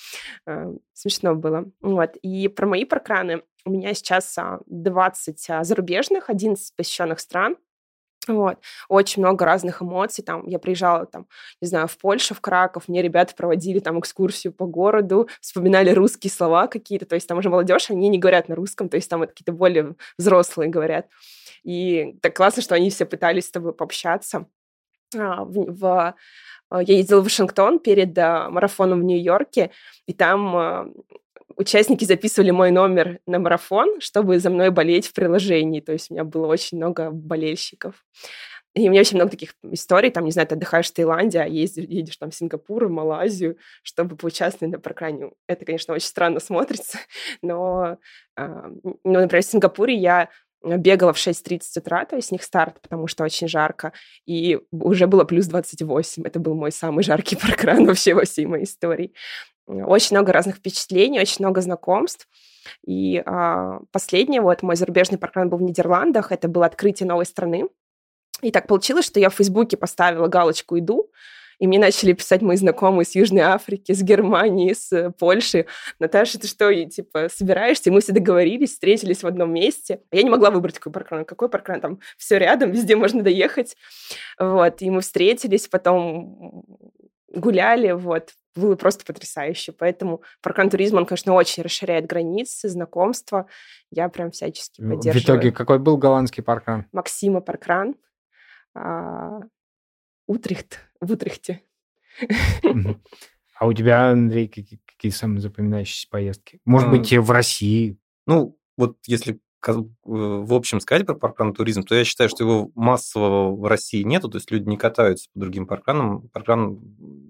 А, смешно было. Вот. И про мои паркраны у меня сейчас 20 а, зарубежных, 11 посещенных стран. Вот. Очень много разных эмоций. Там я приезжала, там, не знаю, в Польшу, в Краков, мне ребята проводили там экскурсию по городу, вспоминали русские слова какие-то. То есть там уже молодежь, они не говорят на русском, то есть там какие-то более взрослые говорят. И так классно, что они все пытались с тобой пообщаться. А, в, в, а, я ездила в Вашингтон перед а, марафоном в Нью-Йорке, и там участники записывали мой номер на марафон, чтобы за мной болеть в приложении. То есть у меня было очень много болельщиков. И у меня очень много таких историй, там, не знаю, ты отдыхаешь в Таиланде, а ездишь, едешь там в Сингапур, в Малайзию, чтобы поучаствовать на прокране. Это, конечно, очень странно [laughs] смотрится, но, ну, например, в Сингапуре я бегала в 6.30 утра, то есть с них старт, потому что очень жарко, и уже было плюс 28. Это был мой самый жаркий [laughs] паркран вообще во всей моей истории. Очень много разных впечатлений, очень много знакомств. И а, последнее, вот мой зарубежный паркран был в Нидерландах, это было открытие новой страны. И так получилось, что я в Фейсбуке поставила галочку «Иду», и мне начали писать мои знакомые с Южной Африки, с Германии, с Польши. Наташа, ты что, и, типа, собираешься? И мы все договорились, встретились в одном месте. Я не могла выбрать какой паркран. Какой паркран? Там все рядом, везде можно доехать. Вот. И мы встретились, потом гуляли, вот, было просто потрясающе. Поэтому паркран туризм, он, конечно, очень расширяет границы, знакомства. Я прям всячески поддерживаю. В итоге какой был голландский паркран? Максима паркран. А, Утрехт, в Утрехте. А у тебя, Андрей, какие, какие самые запоминающиеся поездки? Может быть, в России? Ну, вот если в общем сказать про паркран туризм, то я считаю, что его массового в России нету, то есть люди не катаются по другим паркранам. Паркран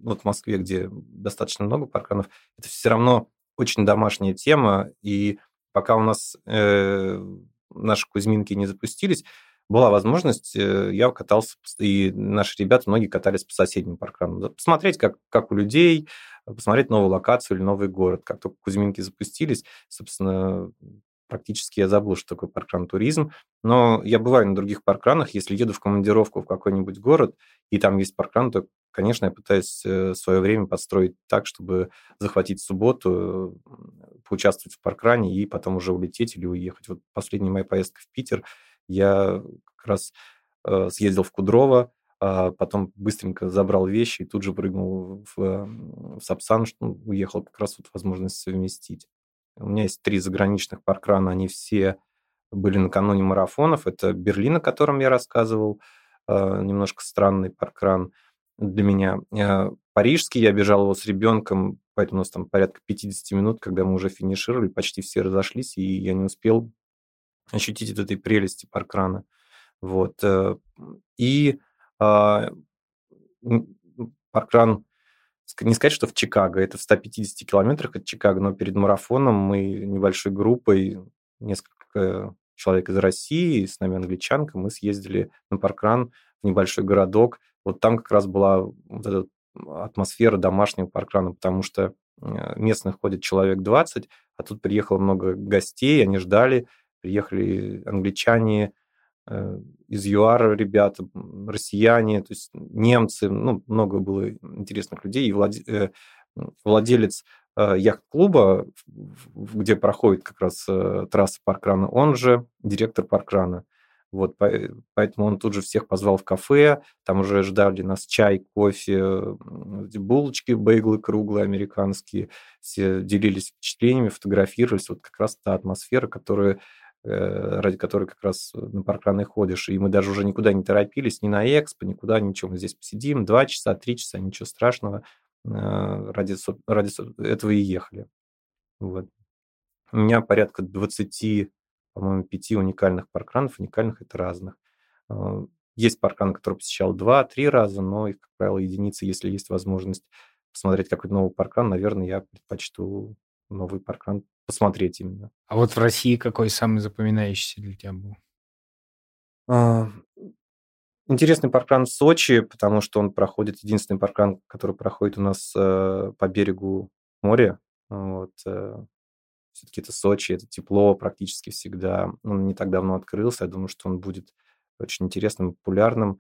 вот в Москве, где достаточно много паркранов, это все равно очень домашняя тема, и пока у нас э, наши Кузьминки не запустились, была возможность, э, я катался, и наши ребята, многие катались по соседним паркранам. Посмотреть, как, как у людей, посмотреть новую локацию или новый город. Как только Кузьминки запустились, собственно, практически я забыл, что такое паркран туризм. Но я бываю на других паркранах. Если еду в командировку в какой-нибудь город, и там есть паркран, то, конечно, я пытаюсь э, свое время подстроить так, чтобы захватить субботу, поучаствовать в паркране и потом уже улететь или уехать. Вот последняя моя поездка в Питер – я как раз э, съездил в Кудрово, а потом быстренько забрал вещи и тут же прыгнул в, в Сапсан, ну, уехал как раз вот возможность совместить. У меня есть три заграничных паркрана, они все были накануне марафонов. Это Берлин, о котором я рассказывал, э, немножко странный паркран для меня. Э, парижский, я бежал его с ребенком, поэтому у нас там порядка 50 минут, когда мы уже финишировали, почти все разошлись, и я не успел ощутить этой прелести паркрана. Вот. Э, и а, паркран, не сказать, что в Чикаго, это в 150 километрах от Чикаго, но перед марафоном мы небольшой группой, несколько человек из России, с нами англичанка, мы съездили на паркран в небольшой городок. Вот там как раз была вот эта атмосфера домашнего паркрана, потому что э, местных ходит человек 20, а тут приехало много гостей, они ждали, приехали англичане, э, из ЮАР ребята, россияне, то есть немцы, ну, много было интересных людей, и владе, э, владелец э, яхт-клуба, где проходит как раз трасса паркрана, он же директор паркрана. Вот, поэтому он тут же всех позвал в кафе, там уже ждали нас чай, кофе, булочки, бейглы круглые американские, все делились впечатлениями, фотографировались. Вот как раз та атмосфера, которая Э, ради которой как раз на паркраны ходишь. И мы даже уже никуда не торопились, ни на экспо, никуда, ничего. Мы здесь посидим, два часа, три часа, ничего страшного. Э, ради, ради этого и ехали. Вот. У меня порядка 20, по-моему, 5 уникальных паркранов. Уникальных это разных. Э, есть паркран, который посещал два-три раза, но их, как правило, единицы. Если есть возможность посмотреть какой-то новый паркран, наверное, я предпочту новый паркран посмотреть именно. А вот в России какой самый запоминающийся для тебя был? А, интересный паркран в Сочи, потому что он проходит, единственный паркран, который проходит у нас э, по берегу моря. Вот, э, все-таки это Сочи, это тепло практически всегда. Он не так давно открылся, я думаю, что он будет очень интересным, популярным.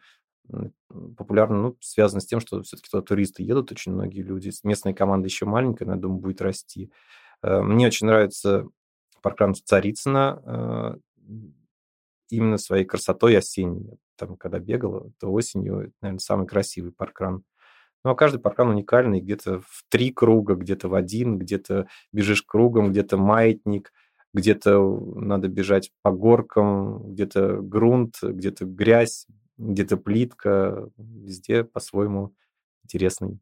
Популярным, ну, связано с тем, что все-таки туда туристы едут, очень многие люди. Местная команда еще маленькая, но я думаю, будет расти. Э, мне очень нравится паркран Царицына э, именно своей красотой осенней. Там, когда бегал, то осенью, наверное, самый красивый паркран. Ну, а каждый паркран уникальный, где-то в три круга, где-то в один, где-то бежишь кругом, где-то маятник, где-то надо бежать по горкам, где-то грунт, где-то грязь, где-то плитка, везде по-своему интересный.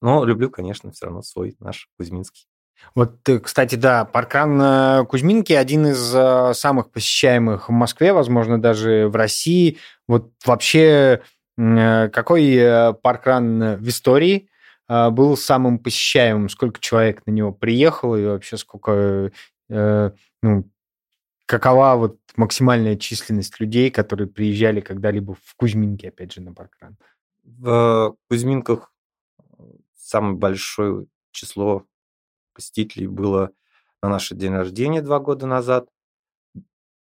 Но люблю, конечно, все равно свой, наш Кузьминский. Вот, кстати, да, паркран э, Кузьминки один из э, самых посещаемых в Москве, возможно, даже в России. Вот вообще, э, какой паркран в истории был самым посещаемым? Сколько человек на него приехало и вообще сколько, ну, какова вот максимальная численность людей, которые приезжали когда-либо в Кузьминки, опять же, на паркран? В Кузьминках самое большое число посетителей было на наше день рождения два года назад.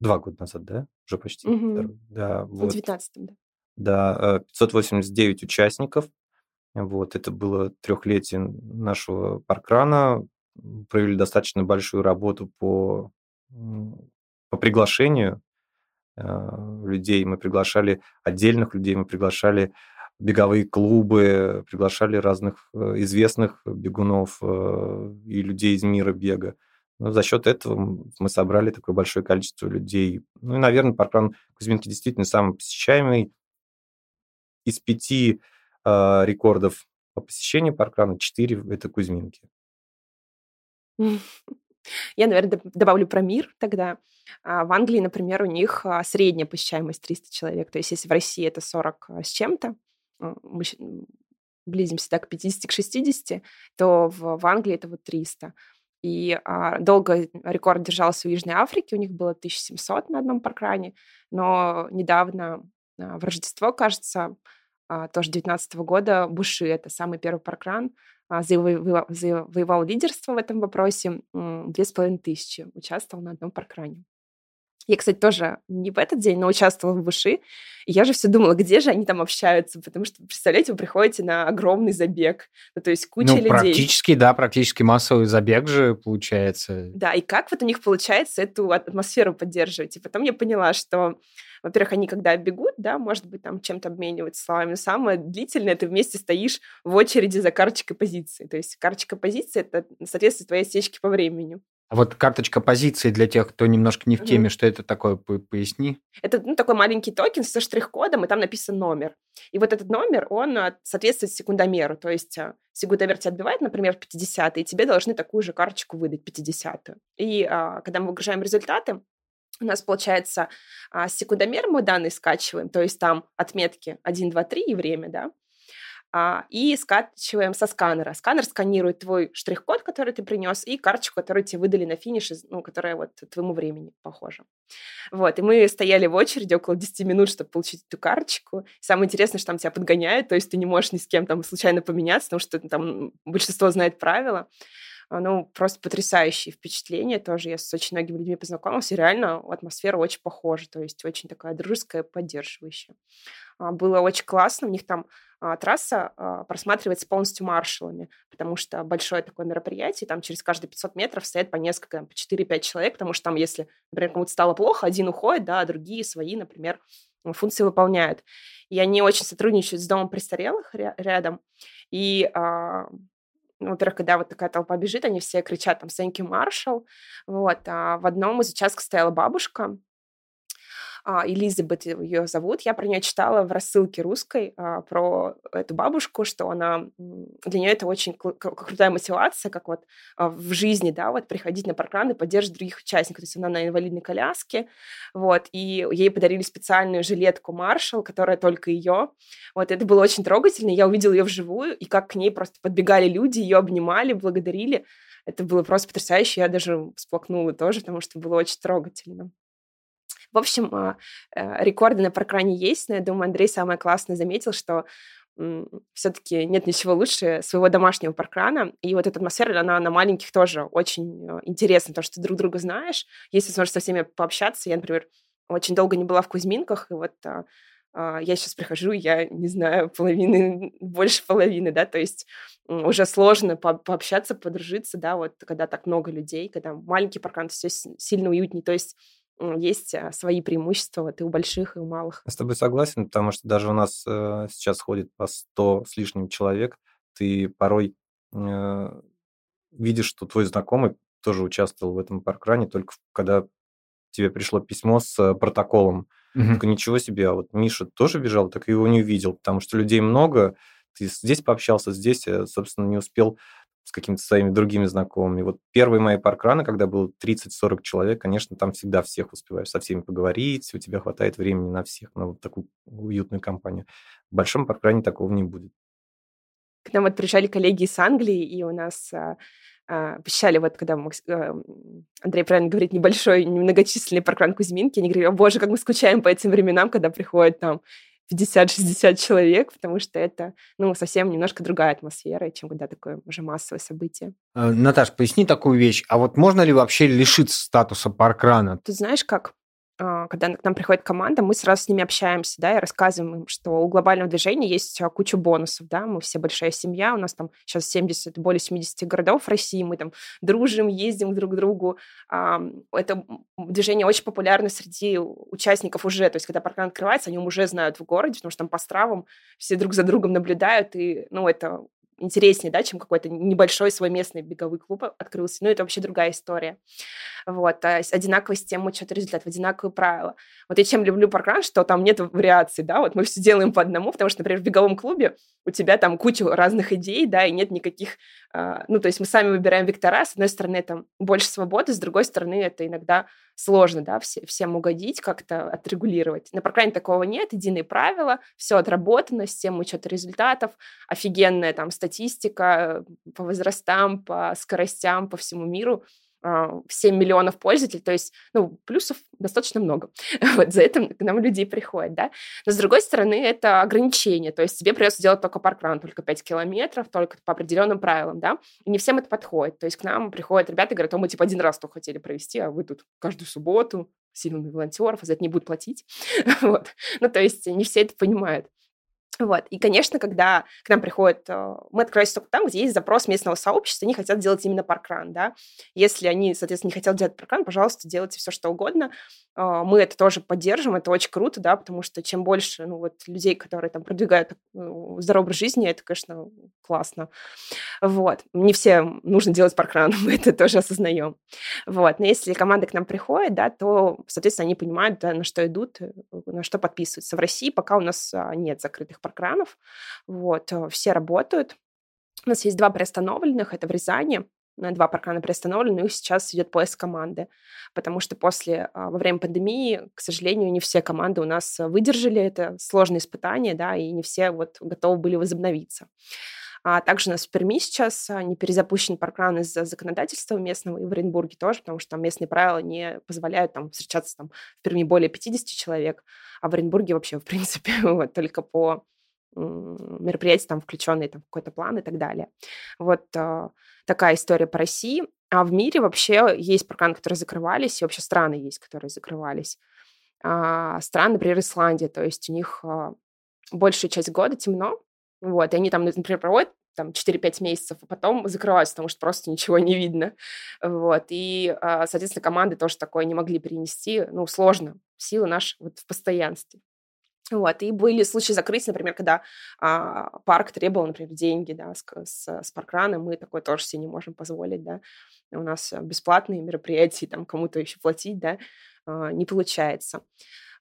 Два года назад, да? Уже почти. Угу. Да, вот. В 19 да. Да, 589 э, участников. Вот, это было трехлетие нашего паркрана. Провели достаточно большую работу по, по приглашению э, людей. Мы приглашали отдельных людей, мы приглашали беговые клубы, приглашали разных э, известных бегунов э, и людей из мира бега. Но за счет этого мы собрали такое большое количество людей. Ну и, наверное, паркран Кузьминки действительно самый посещаемый. Из пяти э, рекордов по посещению паркрана четыре – это Кузьминки. Я, наверное, добавлю про мир тогда. А, в Англии, например, у них а, средняя посещаемость 300 человек. То есть если в России это 40 а, с чем-то, мы близимся да, к 50-60, то в, в Англии это вот 300. И а, долго рекорд держался в Южной Африке, у них было 1700 на одном паркране, но недавно а, в Рождество, кажется, а, тоже 19 года, Буши, это самый первый паркран, а, завоевал, завоевал лидерство в этом вопросе, две с половиной тысячи участвовал на одном паркране. Я, кстати, тоже не в этот день, но участвовала в Буши. И я же все думала, где же они там общаются, потому что, представляете, вы приходите на огромный забег, ну, то есть куча ну, людей. практически, да, практически массовый забег же получается. Да, и как вот у них получается эту атмосферу поддерживать? И потом я поняла, что во-первых, они когда бегут, да, может быть, там чем-то обмениваются словами, но самое длительное, ты вместе стоишь в очереди за карточкой позиции. То есть карточка позиции – это соответствие твоей отсечки по времени. А вот карточка позиции для тех, кто немножко не в теме, mm что это такое, поясни. Это ну, такой маленький токен со штрих-кодом, и там написан номер. И вот этот номер, он а, соответствует секундомеру. То есть а, секундомер тебя отбивает, например, 50 и тебе должны такую же карточку выдать, 50 И а, когда мы выгружаем результаты, у нас получается а, секундомер мы данные скачиваем, то есть там отметки 1, 2, 3 и время, да, и скачиваем со сканера. Сканер сканирует твой штрих-код, который ты принес, и карточку, которую тебе выдали на финише, ну, которая вот твоему времени похожа. Вот, и мы стояли в очереди около 10 минут, чтобы получить эту карточку. Самое интересное, что там тебя подгоняют, то есть ты не можешь ни с кем там случайно поменяться, потому что там большинство знает правила. Ну, просто потрясающие впечатления тоже. Я с очень многими людьми познакомилась, и реально атмосфера очень похожа, то есть очень такая дружеская, поддерживающая. А, было очень классно. У них там а, трасса а, просматривается полностью маршалами, потому что большое такое мероприятие, там через каждые 500 метров стоят по несколько, по 4-5 человек, потому что там, если, например, кому-то стало плохо, один уходит, да, а другие свои, например, функции выполняют. И они очень сотрудничают с домом престарелых рядом. И ну, во-первых, когда вот такая толпа бежит, они все кричат там «Thank you, Marshall». Вот. А в одном из участков стояла бабушка, а, Элизабет ее зовут. Я про нее читала в рассылке русской а, про эту бабушку, что она для нее это очень крутая мотивация, как вот а, в жизни, да, вот приходить на паркран и поддерживать других участников. То есть она на инвалидной коляске, вот, и ей подарили специальную жилетку Маршал, которая только ее. Вот, это было очень трогательно. Я увидела ее вживую, и как к ней просто подбегали люди, ее обнимали, благодарили. Это было просто потрясающе. Я даже всплакнула тоже, потому что было очень трогательно. В общем, а, э, рекорды на паркране есть, но я думаю, Андрей самое классное заметил, что все-таки нет ничего лучше своего домашнего паркрана. И вот эта атмосфера, она на маленьких тоже очень э, интересна, потому что ты друг друга знаешь. Если сможешь со всеми пообщаться, я, например, очень долго не была в Кузьминках, и вот а, а, я сейчас прихожу, я не знаю, половины, [laughs] больше половины, да, то есть уже сложно по пообщаться, подружиться, да, вот когда так много людей, когда маленький паркан, все сильно уютнее, то есть есть а, свои преимущества вот и у больших, и у малых. Я с тобой согласен, потому что даже у нас э, сейчас ходит по 100 с лишним человек, ты порой э, видишь, что твой знакомый тоже участвовал в этом паркране, только когда тебе пришло письмо с э, протоколом. Угу. Только ничего себе, а вот Миша тоже бежал, так его не увидел, потому что людей много, ты здесь пообщался, здесь, э, собственно, не успел с какими-то своими другими знакомыми. Вот первые мои паркраны, когда было 30-40 человек, конечно, там всегда всех успеваешь со всеми поговорить, у тебя хватает времени на всех, на вот такую уютную компанию. В большом паркране такого не будет. К нам вот приезжали коллеги из Англии, и у нас а, а, вот когда мы, а, Андрей правильно говорит, небольшой, немногочисленный паркран Кузьминки, они говорили, о боже, как мы скучаем по этим временам, когда приходят там 50-60 человек, потому что это, ну, совсем немножко другая атмосфера, чем когда такое уже массовое событие. Э, Наташ, поясни такую вещь. А вот можно ли вообще лишиться статуса паркрана? Ты знаешь как? А, когда к нам приходит команда, мы сразу с ними общаемся, да, и рассказываем им, что у глобального движения есть а, куча бонусов, да, мы все большая семья, у нас там сейчас 70, более 70 городов в России, мы там дружим, ездим друг к другу. Это движение очень популярно среди участников уже, то есть когда паркран открывается, они уже знают в городе, потому что там по стравам все друг за другом наблюдают, и, ну, это интереснее, да, чем какой-то небольшой свой местный беговой клуб открылся. Ну, это вообще другая история. Вот. А одинаковый система учета результатов, одинаковые правила. Вот я чем люблю паркран, что там нет вариаций, да, вот мы все делаем по одному, потому что, например, в беговом клубе у тебя там куча разных идей, да, и нет никаких, э, ну, то есть мы сами выбираем вектора, с одной стороны, это больше свободы, с другой стороны, это иногда сложно, да, все, всем угодить, как-то отрегулировать. На паркране такого нет, единые правила, все отработано, система учета результатов, офигенная там статистика по возрастам, по скоростям, по всему миру. 7 а, миллионов пользователей, то есть, ну, плюсов достаточно много. [laughs] вот за этим к нам люди приходят, да. Но, с другой стороны, это ограничение, то есть тебе придется делать только паркран, только 5 километров, только по определенным правилам, да, и не всем это подходит. То есть к нам приходят ребята и говорят, о, мы, типа, один раз то хотели провести, а вы тут каждую субботу, сильными волонтеров, а за это не будут платить. [laughs] вот. Ну, то есть не все это понимают. Вот. И, конечно, когда к нам приходят, э, мы открываемся только там, где есть запрос местного сообщества, они хотят делать именно паркран, да. Если они, соответственно, не хотят делать паркран, пожалуйста, делайте все, что угодно. А, мы это тоже поддержим, это очень круто, да, потому что чем больше, ну, вот, людей, которые там продвигают ну, здоровый образ жизни, это, конечно, классно. Вот. Не всем нужно делать паркран, [laughs] мы это тоже осознаем. Вот. Но если команда к нам приходит, да, то, соответственно, они понимают, да, на что идут, э, на что подписываются. В России пока у нас а, нет закрытых паркранов, вот, э, все работают. У нас есть два приостановленных, это в Рязани, два паркрана приостановлены, и сейчас идет поиск команды, потому что после, а, во время пандемии, к сожалению, не все команды у нас выдержали это сложное испытание, да, и не все вот готовы были возобновиться. А также у нас в Перми сейчас а, не перезапущен паркран из-за законодательства местного, и в Оренбурге тоже, потому что там местные правила не позволяют там встречаться там в Перми более 50 человек, а в Оренбурге вообще, в принципе, [laughs] вот, только по мероприятия, там, включенные там, в какой-то план и так далее. Вот э, такая история по России. А в мире вообще есть парканы, которые закрывались, и вообще страны есть, которые закрывались. А страны, например, Исландия, то есть у них э, большую часть года темно, вот, и они там, например, проводят там 4-5 месяцев, а потом закрываются, потому что просто ничего не видно. Вот. И, соответственно, команды тоже такое не могли перенести. Ну, сложно. Сила наша вот в постоянстве. Вот. И были случаи закрытия, например, когда а, парк требовал, например, деньги да, с, с, с паркрана, мы такое тоже себе не можем позволить, да. У нас бесплатные мероприятия, там кому-то еще платить, да, а, не получается.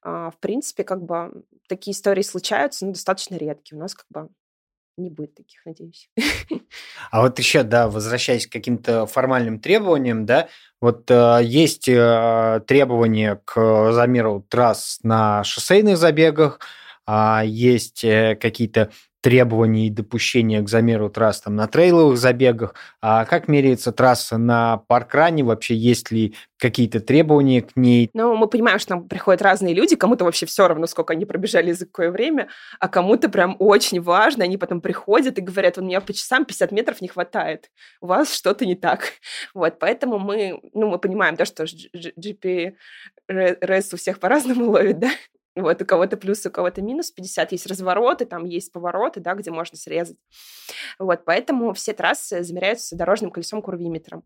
А, в принципе, как бы такие истории случаются, но достаточно редкие. У нас как бы не будет таких, надеюсь. А вот еще, да, возвращаясь к каким-то формальным требованиям, да, вот э, есть э, требования к замеру трасс на шоссейных забегах, э, есть э, какие-то требований и допущения к замеру трасс там, на трейловых забегах. А как меряется трасса на паркране? Вообще есть ли какие-то требования к ней? Ну, мы понимаем, что там приходят разные люди, кому-то вообще все равно, сколько они пробежали за какое время, а кому-то прям очень важно, они потом приходят и говорят, у меня по часам 50 метров не хватает, у вас что-то не так. [laughs] Вот, поэтому мы, ну, мы понимаем, да, что GPS у всех по-разному [laughs] ловит, да, вот у кого-то плюс, у кого-то минус 50. Есть развороты, там есть повороты, да, где можно срезать. Вот, поэтому все трассы замеряются дорожным колесом курвиметром.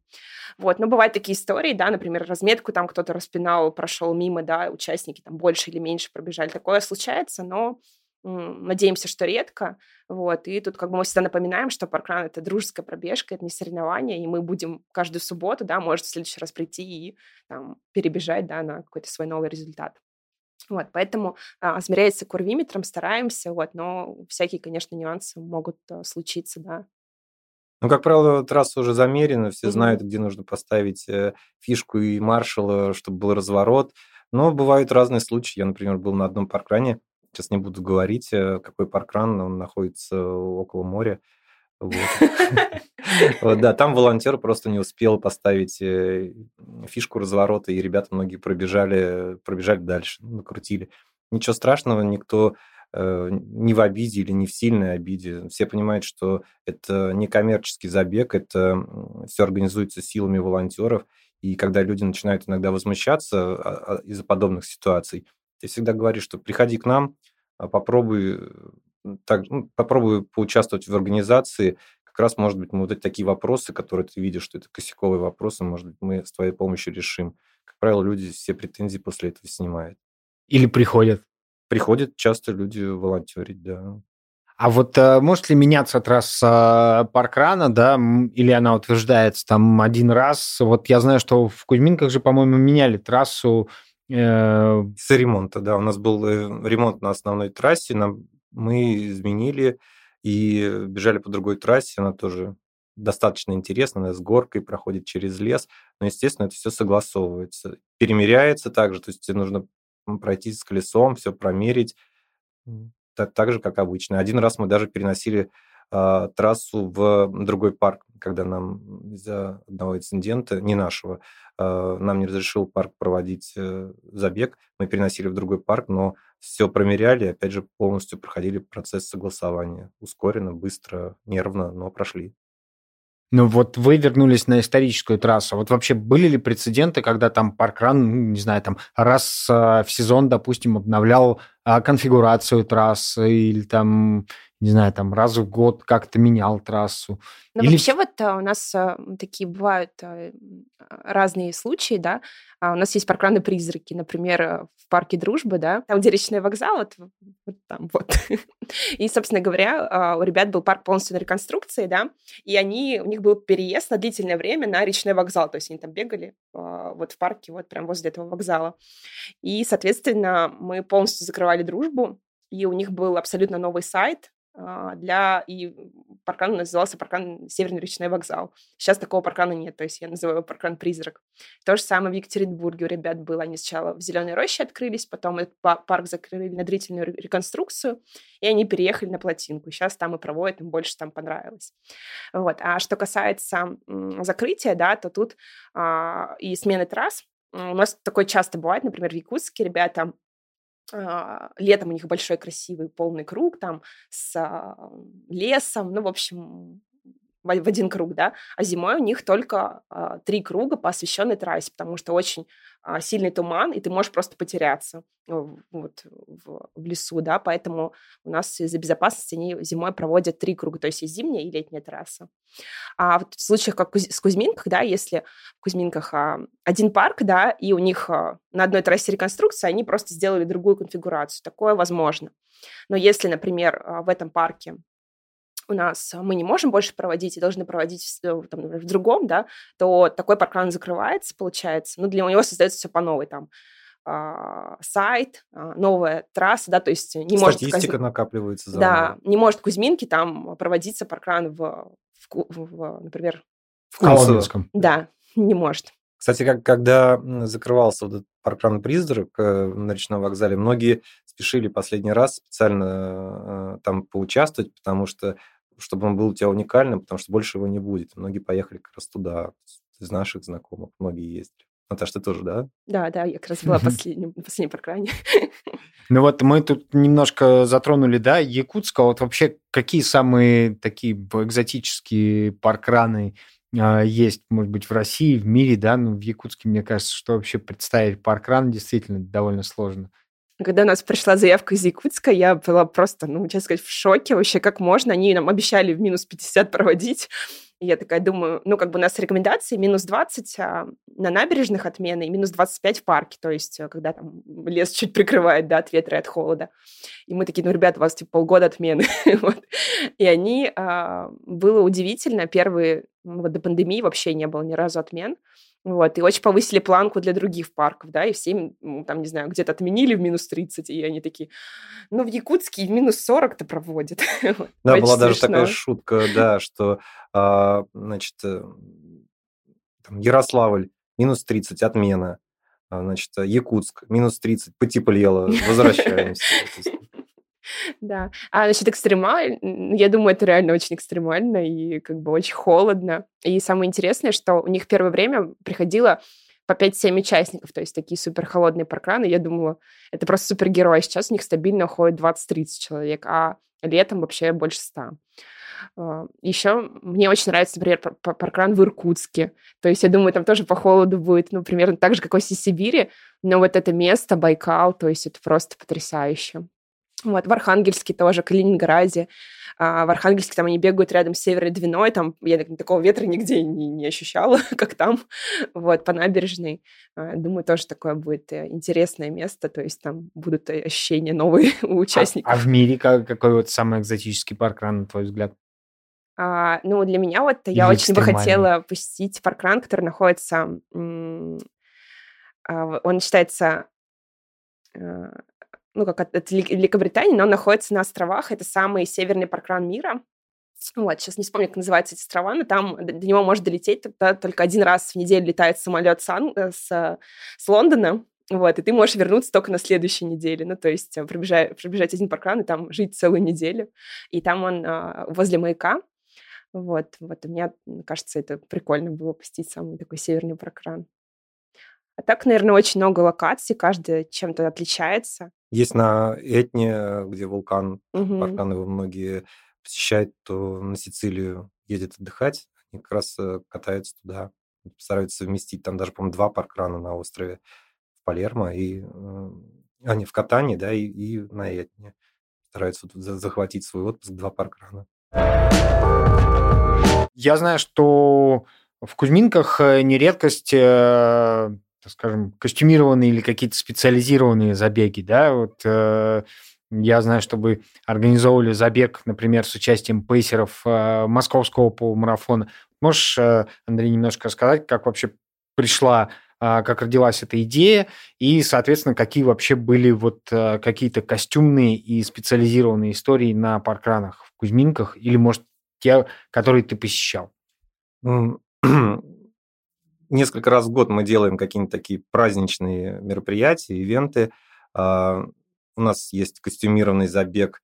Вот, но бывают такие истории, да, например, разметку там кто-то распинал, прошел мимо, да, участники там больше или меньше пробежали. Такое случается, но надеемся, что редко. Вот. И тут как бы мы всегда напоминаем, что паркран — это дружеская пробежка, это не соревнование, и мы будем каждую субботу, да, может в следующий раз прийти и там, перебежать да, на какой-то свой новый результат. Вот, поэтому а, измеряется курвиметром, стараемся, вот, но всякие, конечно, нюансы могут а, случиться, да. Ну, как правило, трасса уже замерена, все mm-hmm. знают, где нужно поставить э, фишку и маршала, чтобы был разворот. Но бывают разные случаи. Я, например, был на одном паркране, сейчас не буду говорить, э, какой паркран, он находится около моря. [laughs] Да, там волонтер просто не успел поставить э, фишку разворота, и ребята многие пробежали, пробежали дальше, накрутили. Ничего страшного, никто э, не в обиде или не в сильной обиде. Все понимают, что это не коммерческий забег, это все организуется силами волонтеров, И когда люди начинают иногда возмущаться а, а, из-за подобных ситуаций, я всегда говорю, что приходи к нам, а, попробуй, так, ну, попробуй поучаствовать в организации, как раз, может быть, мы вот эти такие вопросы, которые ты видишь, что это косяковые вопросы, может быть, мы с твоей помощью решим. Как правило, люди все претензии после этого снимают. Или приходят? Приходят часто люди волонтерить, да. А вот э, может ли меняться трасса паркрана, да, или она утверждается там один раз? Вот я знаю, что в Кузьминках же, по-моему, меняли трассу. Э... С ремонта, да. У нас был э, ремонт на основной трассе, нам, мы изменили и бежали по другой трассе, она тоже достаточно интересна, она с горкой проходит через лес, но, естественно, это все согласовывается. Перемеряется также, то есть тебе нужно пройти с колесом, все промерить, так, так же, как обычно. Один раз мы даже переносили э, трассу в другой парк, когда нам из-за одного инцидента, не нашего, э, нам не разрешил парк проводить э, забег, мы переносили в другой парк, но все промеряли, опять же, полностью проходили процесс согласования. Ускоренно, быстро, нервно, но прошли. Ну вот вы вернулись на историческую трассу. Вот вообще были ли прецеденты, когда там паркран, ну, не знаю, там раз а, в сезон, допустим, обновлял конфигурацию трассы или там, не знаю, там раз в год как-то менял трассу? Ну, или... вообще вот а, у нас такие бывают разные случаи, да. У нас есть паркраны-призраки, например, в парке Дружбы, да, там, где речной вокзал, вот, вот там вот. [laughs] И, собственно говоря, у ребят был парк полностью на реконструкции, да, и они, у них был переезд на длительное время на речной вокзал, то есть они там бегали вот в парке, вот прям возле этого вокзала. И, соответственно, мы полностью закрывали дружбу, и у них был абсолютно новый сайт, а, для... И паркан назывался паркан Северный речной вокзал. Сейчас такого паркана нет, то есть я называю его паркан Призрак. То же самое в Екатеринбурге у ребят было. Они сначала в Зеленой роще открылись, потом этот парк закрыли на длительную реконструкцию, и они переехали на плотинку. Сейчас там и проводят, им больше там понравилось. Вот. А что касается закрытия, да, то тут а, и смены трасс, у нас такое часто бывает, например, в Якутске ребята летом у них большой красивый полный круг там с а, лесом, ну, в общем, в один круг, да, а зимой у них только а, три круга по освещенной трассе, потому что очень а, сильный туман, и ты можешь просто потеряться вот в, в лесу, да, поэтому у нас из-за безопасности они зимой проводят три круга, то есть и зимняя, и летняя трасса. А в случаях, как с Кузьминках, да, если в Кузьминках а, один парк, да, и у них а, на одной трассе реконструкция, они просто сделали другую конфигурацию, такое возможно. Но если, например, а, в этом парке у нас а, мы не можем больше проводить и должны проводить в, там, например, в другом, да, то такой паркран закрывается, получается. Ну, для него создается все по новой там а, сайт, а, новая трасса, да, то есть не может... Статистика накапливается. Заново. Да, не может Кузьминки там проводиться паркран в, в, в например... В Коломенском. Да, не может. Кстати, как, когда закрывался вот этот паркран «Призрак» э, на речном вокзале, многие спешили последний раз специально э, там поучаствовать, потому что чтобы он был у тебя уникальным, потому что больше его не будет. Многие поехали как раз туда, из наших знакомых, многие ездили. Наташа, ты тоже, да? Да, да, я как раз была последним, последней паркране. [laughs] Ну вот мы тут немножко затронули, да, Якутска. Вот вообще какие самые такие экзотические паркраны а, есть, может быть, в России, в мире, да, но в Якутске, мне кажется, что вообще представить паркран действительно довольно сложно. Когда у нас пришла заявка из Якутска, я была просто, ну, честно сказать, в шоке вообще, как можно. Они нам обещали в минус 50 проводить. И я такая думаю, ну, как бы у нас рекомендации минус 20 а, на набережных отмены и минус 25 в парке, то есть э, когда там лес чуть прикрывает, да, от ветра и от холода. И мы такие, ну, ребята, у вас типа полгода отмены. [laughs] вот. И они, а, было удивительно, первые, ну, вот до пандемии вообще не было ни разу отмен. Вот, и очень повысили планку для других парков, да, и все, там, не знаю, где-то отменили в минус 30, и они такие, ну, в Якутске в минус 40-то проводят. [laughs] Да, была даже такая шутка, да, что, а, значит, э, Ярославль, минус 30, отмена. А, значит, Якутск, минус 30, потеплело, возвращаемся. Да. А насчет экстремаль, я думаю, это реально очень экстремально и как бы очень холодно. И самое интересное, что у них первое время приходило по 5-7 участников, то есть такие супер холодные паркраны. Я думала, это просто супергерой. Сейчас у них стабильно уходит 20-30 человек, а летом вообще больше 100. А, Еще мне очень нравится, например, паркран в Иркутске. То есть я думаю, там тоже по холоду будет, ну, примерно так же, как в Сибири. Но вот это место, Байкал, то есть это просто потрясающе. Вот, в Архангельске тоже, Калининграде. А в Архангельске там они бегают рядом с Северной Двиной, там я такого ветра нигде не, не ощущала, [laughs] как там, вот, по набережной. А, думаю, тоже такое будет э, интересное место, то есть там будут ощущения новые [laughs] у участников. А, а в мире как, какой вот самый экзотический паркран, на твой взгляд? А, ну, для меня вот Или я очень бы хотела посетить паркран, который находится... А, он считается ну, как от, от Великобритании, но он находится на островах. Это самый северный паркран мира. Вот, сейчас не вспомню, как называются эти острова, но там до него может долететь тогда только один раз в неделю летает самолет с, э, с, с Лондона, вот, и ты можешь вернуться только на следующей неделе. Ну, то есть э, пробежать, пробежать один паркран и там жить целую неделю. И там он а, возле маяка. Вот, вот, и мне кажется, это прикольно было посетить самый такой северный паркран. А так, наверное, очень много локаций, каждая чем-то отличается. Есть на Этне, где вулкан, угу. паркан его многие посещают, то на Сицилию едет отдыхать, они как раз э, катаются туда, стараются совместить. Там даже, по-моему, два паркрана на острове в Палермо, и, э, а не в Катании, да, и, и на Этне. Стараются тут захватить свой отпуск, два паркрана. Я знаю, что в Кузьминках э, не редкость так скажем, костюмированные или какие-то специализированные забеги, да, вот э, я знаю, чтобы организовывали забег, например, с участием пейсеров э, московского полумарафона. Можешь, э, Андрей, немножко рассказать, как вообще пришла, э, как родилась эта идея, и, соответственно, какие вообще были вот э, какие-то костюмные и специализированные истории на паркранах в Кузьминках, или, может, те, которые ты посещал? [clears throat] [clears throat] несколько раз в год мы делаем какие-нибудь такие праздничные мероприятия, ивенты. А, у нас есть костюмированный забег,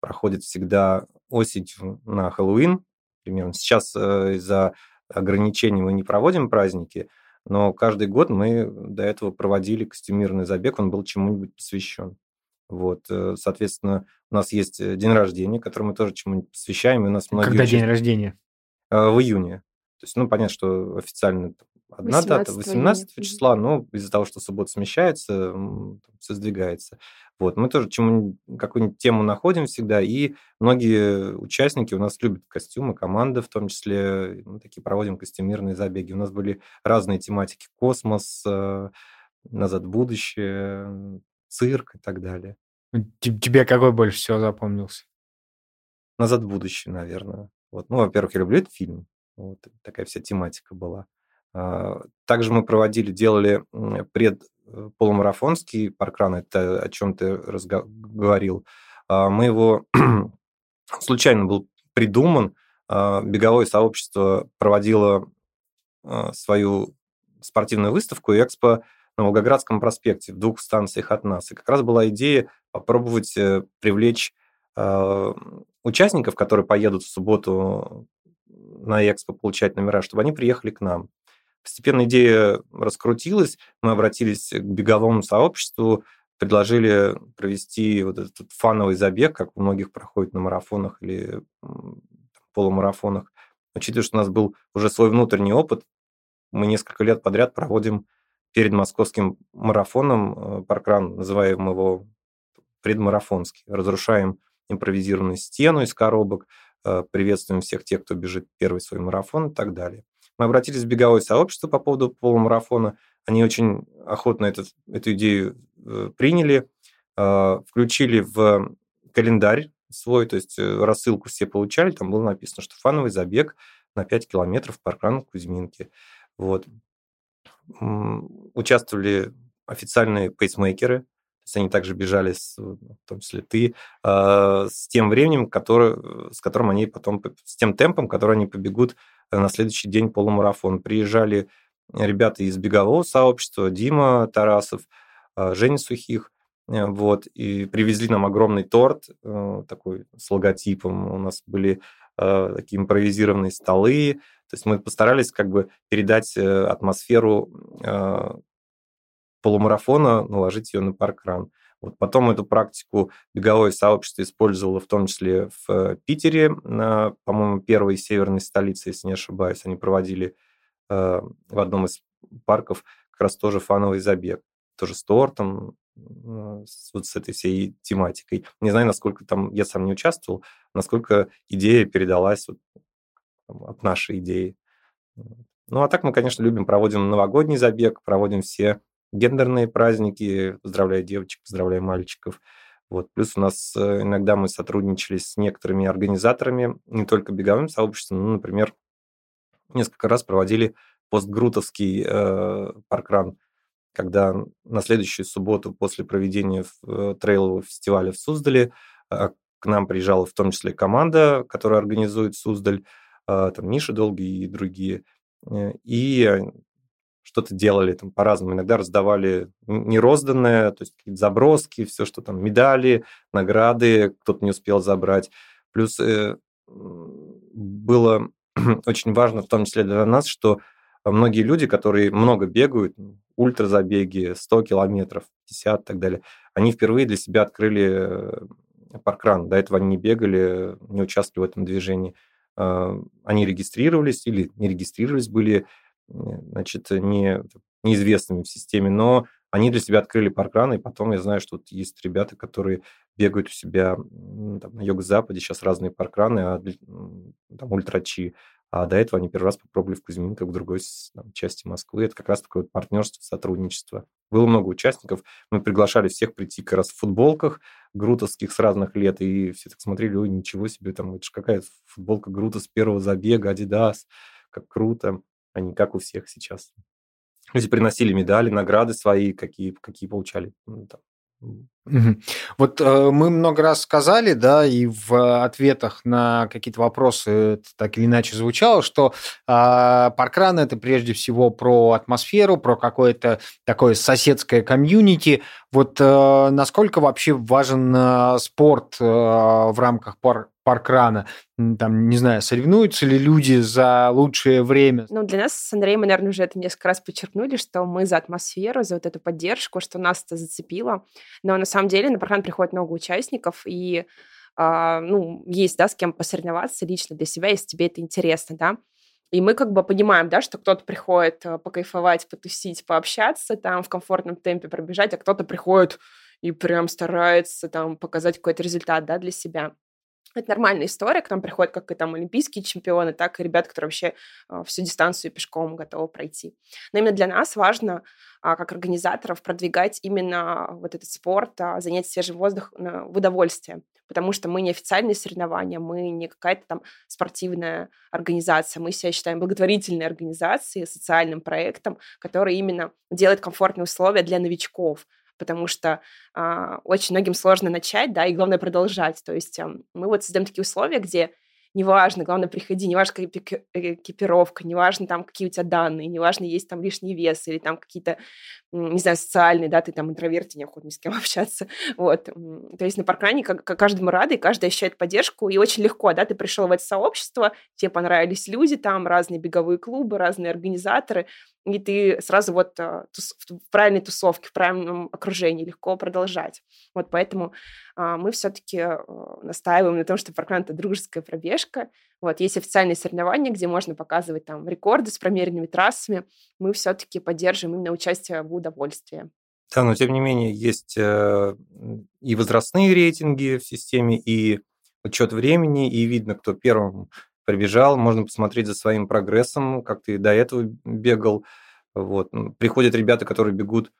проходит всегда осенью на Хэллоуин. Примерно сейчас э, из-за ограничений мы не проводим праздники, но каждый год мы до этого проводили костюмированный забег, он был чему-нибудь посвящен. Вот, э, соответственно, у нас есть э, день рождения, который мы тоже чему-нибудь посвящаем. И у нас многие Когда день рождения? В июне. То есть, ну, понятно, что официально одна дата, 18 числа, но из-за того, что суббота смещается, все сдвигается. Вот, мы тоже чему какую-нибудь тему находим всегда, и многие участники у нас любят костюмы, команды в том числе, мы такие проводим костюмирные забеги. У нас были разные тематики, космос, э, назад в будущее, цирк и так далее. Тебе какой больше всего запомнился? Назад в будущее, наверное. Вот. Ну, во-первых, я люблю этот фильм. Вот такая вся тематика была. А, также мы проводили, делали пред э, паркран, это о чем ты говорил. А, мы его [clears throat] случайно был придуман. А, беговое сообщество проводило свою спортивную выставку экспо на Волгоградском проспекте в двух станциях от нас. И как раз была идея попробовать э, привлечь участников, которые поедут в субботу на экспо получать номера, чтобы они приехали к нам. Постепенно идея раскрутилась, мы обратились к беговому сообществу, предложили провести вот этот фановый забег, как у многих проходит на марафонах или полумарафонах. Учитывая, что у нас был уже свой внутренний опыт, мы несколько лет подряд проводим перед московским марафоном э, паркран, называем его предмарафонский. Разрушаем импровизированную стену из коробок, э, приветствуем всех тех, кто бежит первый свой марафон и так далее. Мы обратились в беговое сообщество по поводу полумарафона. Они очень охотно этот, эту идею э, приняли, э, включили в календарь свой, то есть э, рассылку все получали, там было написано, что фановый забег на 5 километров паркран Кузьминки. Вот. Участвовали официальные пейсмейкеры, то есть они также бежали, с, в том числе ты, с тем временем, который, с которым они потом, с тем темпом, который они побегут на следующий день полумарафон. Приезжали ребята из бегового сообщества, Дима Тарасов, а, Женя Сухих, э, вот, и привезли нам огромный торт э, такой с логотипом. У нас были э, такие импровизированные столы. То есть мы постарались как бы передать атмосферу полумарафона, наложить ее на паркран. Вот потом эту практику беговое сообщество использовало в том числе в э, Питере, по-моему, первой северной столице, если не ошибаюсь. Они проводили э, в одном из парков как раз тоже фановый забег. Тоже с тортом, с, вот с этой всей тематикой. Не знаю, насколько там, я сам не участвовал, насколько идея передалась вот, от нашей идеи. Ну, а так мы, конечно, любим, проводим новогодний забег, проводим все гендерные праздники, поздравляю девочек, поздравляю мальчиков. Вот. Плюс у нас э, иногда мы сотрудничали с некоторыми организаторами, не только беговым сообществом, ну, например, несколько раз проводили постгрутовский э, паркран, когда на следующую субботу после проведения э, трейлового фестиваля в Суздале э, к нам приезжала в том числе команда, которая организует Суздаль, э, там Миша Долгий и другие. Э, и что-то делали там по-разному. Иногда раздавали нерозданное, то есть какие-то заброски, все, что там, медали, награды, кто-то не успел забрать. Плюс э, было [clears throat] очень важно, в том числе для нас, что многие люди, которые много бегают, ультразабеги, 100 километров, 50 и так далее, они впервые для себя открыли э, паркран. До этого они не бегали, не участвовали в этом движении. Э, они регистрировались или не регистрировались, были значит, не, неизвестными в системе, но они для себя открыли паркран, и потом я знаю, что тут есть ребята, которые бегают у себя там, на юго-западе, сейчас разные паркраны, а, там ультрачи, а до этого они первый раз попробовали в Кузьминках, в другой там, части Москвы. Это как раз такое вот партнерство, сотрудничество. Было много участников. Мы приглашали всех прийти как раз в футболках грутовских с разных лет, и все так смотрели, ой, ничего себе, там, это же какая футболка Грута с первого забега, Адидас, как круто а не как у всех сейчас. Люди приносили медали, награды свои, какие, какие получали. Вот э, мы много раз сказали, да, и в ответах на какие-то вопросы это так или иначе звучало, что э, паркран это прежде всего про атмосферу, про какое-то такое соседское комьюнити. Вот э, насколько вообще важен э, спорт э, в рамках пар паркрана? Там, не знаю, соревнуются ли люди за лучшее время? Ну, для нас с Андреем мы, наверное, уже это несколько раз подчеркнули, что мы за атмосферу, за вот эту поддержку, что нас это зацепило. Но на самом деле на паркран приходит много участников, и а, ну, есть, да, с кем посоревноваться лично для себя, если тебе это интересно, да. И мы как бы понимаем, да, что кто-то приходит э, покайфовать, потусить, пообщаться, там в комфортном темпе пробежать, а кто-то приходит и прям старается там показать какой-то результат, да, для себя. Это нормальная история, к нам приходят как и там олимпийские чемпионы, так и ребята, которые вообще э, всю дистанцию пешком готовы пройти. Но именно для нас важно, э, как организаторов, продвигать именно вот этот спорт, э, занять свежий воздух в удовольствие, потому что мы не официальные соревнования, мы не какая-то там спортивная организация, мы себя считаем благотворительной организацией, социальным проектом, который именно делает комфортные условия для новичков, потому что а, очень многим сложно начать, да, и главное продолжать. То есть а, мы вот создаем такие условия, где неважно, главное, приходи, неважно, какая экипировка, неважно, там, какие у тебя данные, неважно, есть там лишний вес или там какие-то, не знаю, социальные, да, ты там интроверт, тебе неохота ни с кем [laughs] общаться, вот. То есть на паркране как каждому рады, и каждый ощущает поддержку, и очень легко, да, ты пришел в это сообщество, тебе понравились люди там, разные беговые клубы, разные организаторы, и ты сразу вот а, в правильной тусовке, в правильном окружении легко продолжать. Вот поэтому а, мы все-таки а, настаиваем на том, что паркран — это дружеская пробежка. Вот есть официальные соревнования, где можно показывать там рекорды с промеренными трассами. Мы все-таки поддерживаем именно участие в удовольствии. Да, но тем не менее есть э, и возрастные рейтинги в системе, и учет времени, и видно, кто первым прибежал, можно посмотреть за своим прогрессом, как ты до этого бегал. Вот. Приходят ребята, которые бегут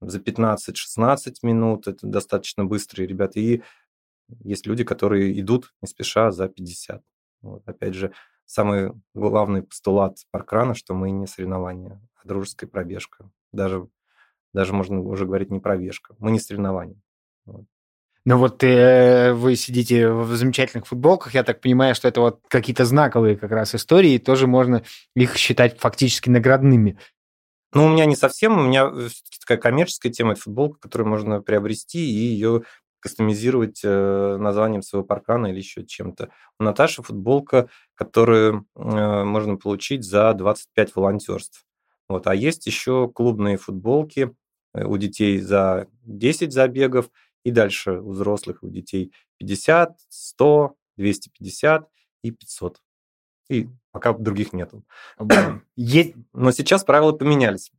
за 15-16 минут, это достаточно быстрые ребята, и есть люди, которые идут не спеша за 50. Вот. Опять же, самый главный постулат паркрана, что мы не соревнования, а дружеская пробежка. Даже, даже можно уже говорить не пробежка. Мы не соревнования. Вот. Ну вот э, вы сидите в замечательных футболках, я так понимаю, что это вот какие-то знаковые как раз истории, и тоже можно их считать фактически наградными. Ну, у меня не совсем, у меня все-таки такая коммерческая тема, это футболка, которую можно приобрести и ее кастомизировать э, названием своего паркана или еще чем-то. У Наташи футболка, которую э, можно получить за 25 волонтерств. Вот. А есть еще клубные футболки э, у детей за 10 забегов И дальше у взрослых, у детей 50, 100, 250 и 500. И пока других нету. [clears throat] Но сейчас правила поменялись.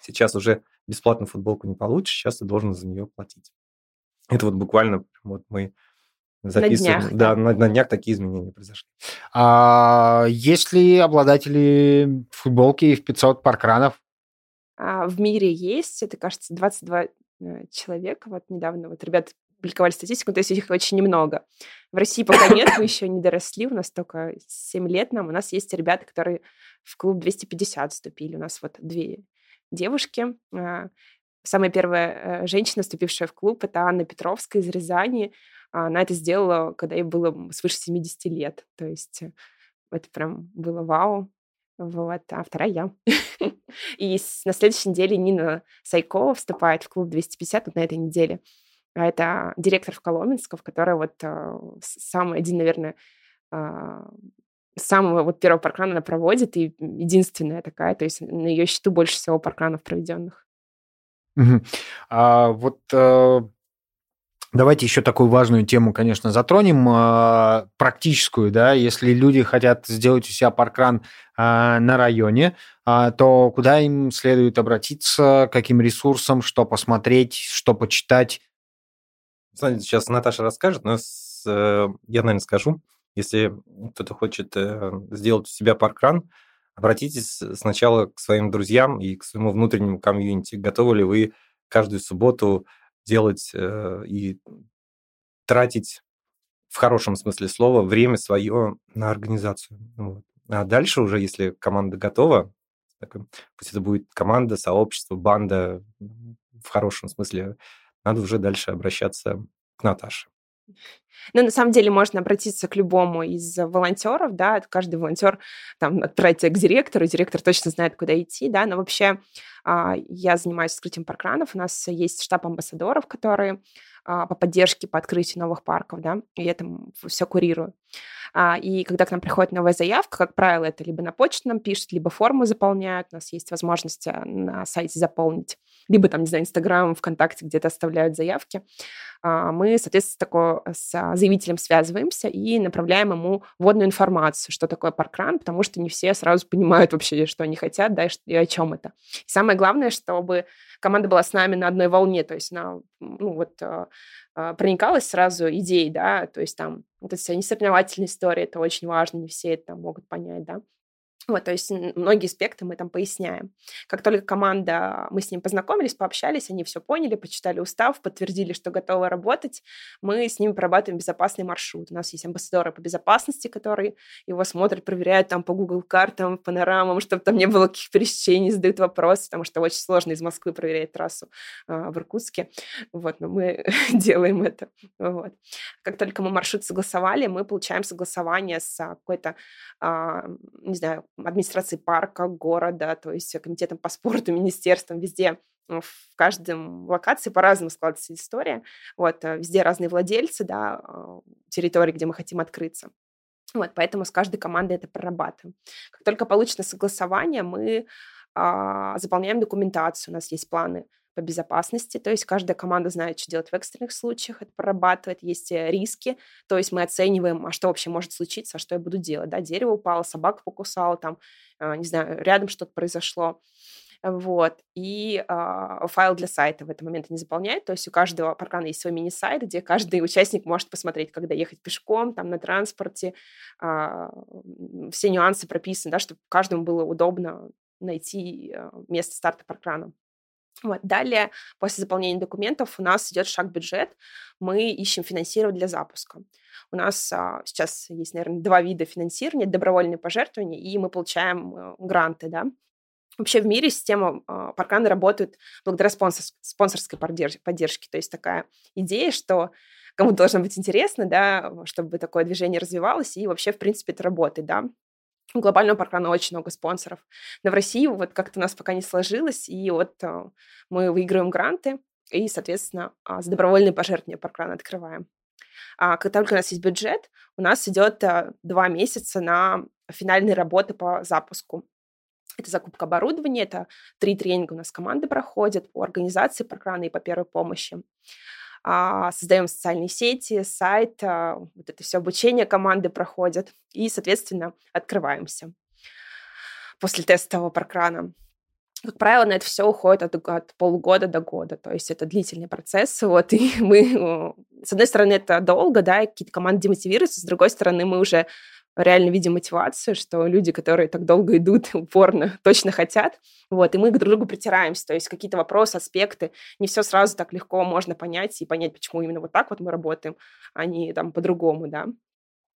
Сейчас уже бесплатную футболку не получишь, сейчас ты должен за нее платить. Это вот буквально вот мы записываем. На днях, да, На, на днях такие изменения произошли. А есть ли обладатели футболки в 500 паркранов? А, в мире есть, это, кажется, 22 э, человека. Вот недавно вот ребята публиковали статистику, то есть их очень немного. В России пока нет, мы [coughs] еще не доросли, у нас только 7 лет нам. У нас есть ребята, которые в клуб 250 вступили. У нас вот две девушки. А, самая первая э, женщина, вступившая в клуб, это Анна Петровская из Рязани. Она это сделала, когда ей было свыше 70 лет. То есть э, это прям было вау. Вот, а вторая я. [laughs] И на следующей неделе Нина Сайкова вступает в клуб 250, вот на этой неделе. А это директор в Коломенском, которая вот а, самый один, наверное, а, самого вот первого паркрана она проводит, и единственная такая, то есть на ее счету больше всего паркранов проведенных. Угу. А, вот а, давайте еще такую важную тему, конечно, затронем, а, практическую, да, если люди хотят сделать у себя паркран а, на районе, а, то куда им следует обратиться, каким ресурсам, что посмотреть, что почитать? Сейчас Наташа расскажет, но э, я, наверное, скажу. Если кто-то хочет э, сделать у себя паркран, обратитесь сначала к своим друзьям и к своему внутреннему комьюнити. Готовы ли вы каждую субботу делать э, и тратить в хорошем смысле слова время свое на организацию. Вот. А дальше уже, если команда готова, пусть это будет команда, сообщество, банда, в хорошем смысле, надо уже дальше обращаться к Наташе. Ну, на самом деле можно обратиться к любому из волонтеров, да, каждый волонтер там отправить к директору, директор точно знает, куда идти, да, но вообще а, я занимаюсь скрытием паркранов, у нас есть штаб амбассадоров, которые а, по поддержке, по открытию новых парков, да, и я там все курирую. А, и когда к нам приходит новая заявка, как правило, это либо на почту нам пишут, либо форму заполняют, у нас есть возможность а, на сайте заполнить, либо там, не знаю, Инстаграм, ВКонтакте где-то оставляют заявки. А, мы, соответственно, такое, с заявителем связываемся и направляем ему вводную информацию, что такое паркран, потому что не все сразу понимают вообще, что они хотят, да, и о чем это. И самое главное, чтобы команда была с нами на одной волне, то есть она, ну, вот проникалась сразу идеей, да, то есть там вот эта вся несоревновательная история, это очень важно, не все это могут понять, да. Вот, то есть многие аспекты мы там поясняем. Как только команда, мы с ним познакомились, пообщались, они все поняли, почитали устав, подтвердили, что готовы работать, мы с ними прорабатываем безопасный маршрут. У нас есть амбассадоры по безопасности, которые его смотрят, проверяют там по Google картам, панорамам, чтобы там не было каких пересечений, задают вопросы, потому что очень сложно из Москвы проверять трассу э, в Иркутске. Вот, но мы [laughs] делаем это. Вот. Как только мы маршрут согласовали, мы получаем согласование с какой-то, э, не знаю, администрации парка, города, то есть комитетом по спорту, [laughs] министерством, везде в каждом локации по-разному складывается история. Вот, э, везде разные владельцы, да, а, территории, где мы хотим открыться. Вот, поэтому с каждой командой это прорабатываем. Как только получено согласование, мы а, заполняем документацию. У нас есть планы по безопасности, то есть каждая команда знает, что делать в экстренных случаях, это прорабатывает, есть э, риски, то есть мы оцениваем, а что вообще может случиться, а что я буду делать, да, дерево упало, собака покусала, там, а, не знаю, рядом что-то произошло, вот, и э, файл для сайта в этот момент не заполняет, то есть у каждого паркана есть свой мини-сайт, где каждый [laughs] участник может посмотреть, когда ехать пешком, там, на транспорте, э, все нюансы прописаны, да, чтобы каждому было удобно найти место старта паркрана. Вот. Далее, после заполнения документов, у нас идет шаг бюджет. Мы ищем финансирование для запуска. У нас а, сейчас есть, наверное, два вида финансирования. Добровольные пожертвования, и мы получаем а, гранты, да. Вообще в мире система а, парканы работает благодаря спонсор, спонсорской поддержке. То есть такая идея, что кому должно быть интересно, да, чтобы такое движение развивалось, и вообще, в принципе, это работает, да. У глобального паркрана очень много спонсоров. Но в России вот как-то у нас пока не сложилось, и вот а, мы выигрываем гранты, и, соответственно, а, за добровольные пожертвования паркрана открываем. А как только у нас есть бюджет, у нас идет а, два месяца на финальные работы по запуску. Это закупка оборудования, это три тренинга у нас команды проходят по организации паркрана и по первой помощи. А, создаем социальные сети, сайт, а, вот это все обучение команды проходят, и, соответственно, открываемся после тестового паркрана. Как правило, на это все уходит от, от полугода до года, то есть это длительный процесс, вот, [laughs] и мы, с одной стороны, это долго, да, какие-то команды демотивируются, с другой стороны, мы уже реально видим мотивацию, что люди, которые так долго идут, [laughs] упорно, точно хотят, вот, и мы к друг другу притираемся, то есть какие-то вопросы, аспекты, не все сразу так легко можно понять и понять, почему именно вот так вот мы работаем, а не там по-другому, да.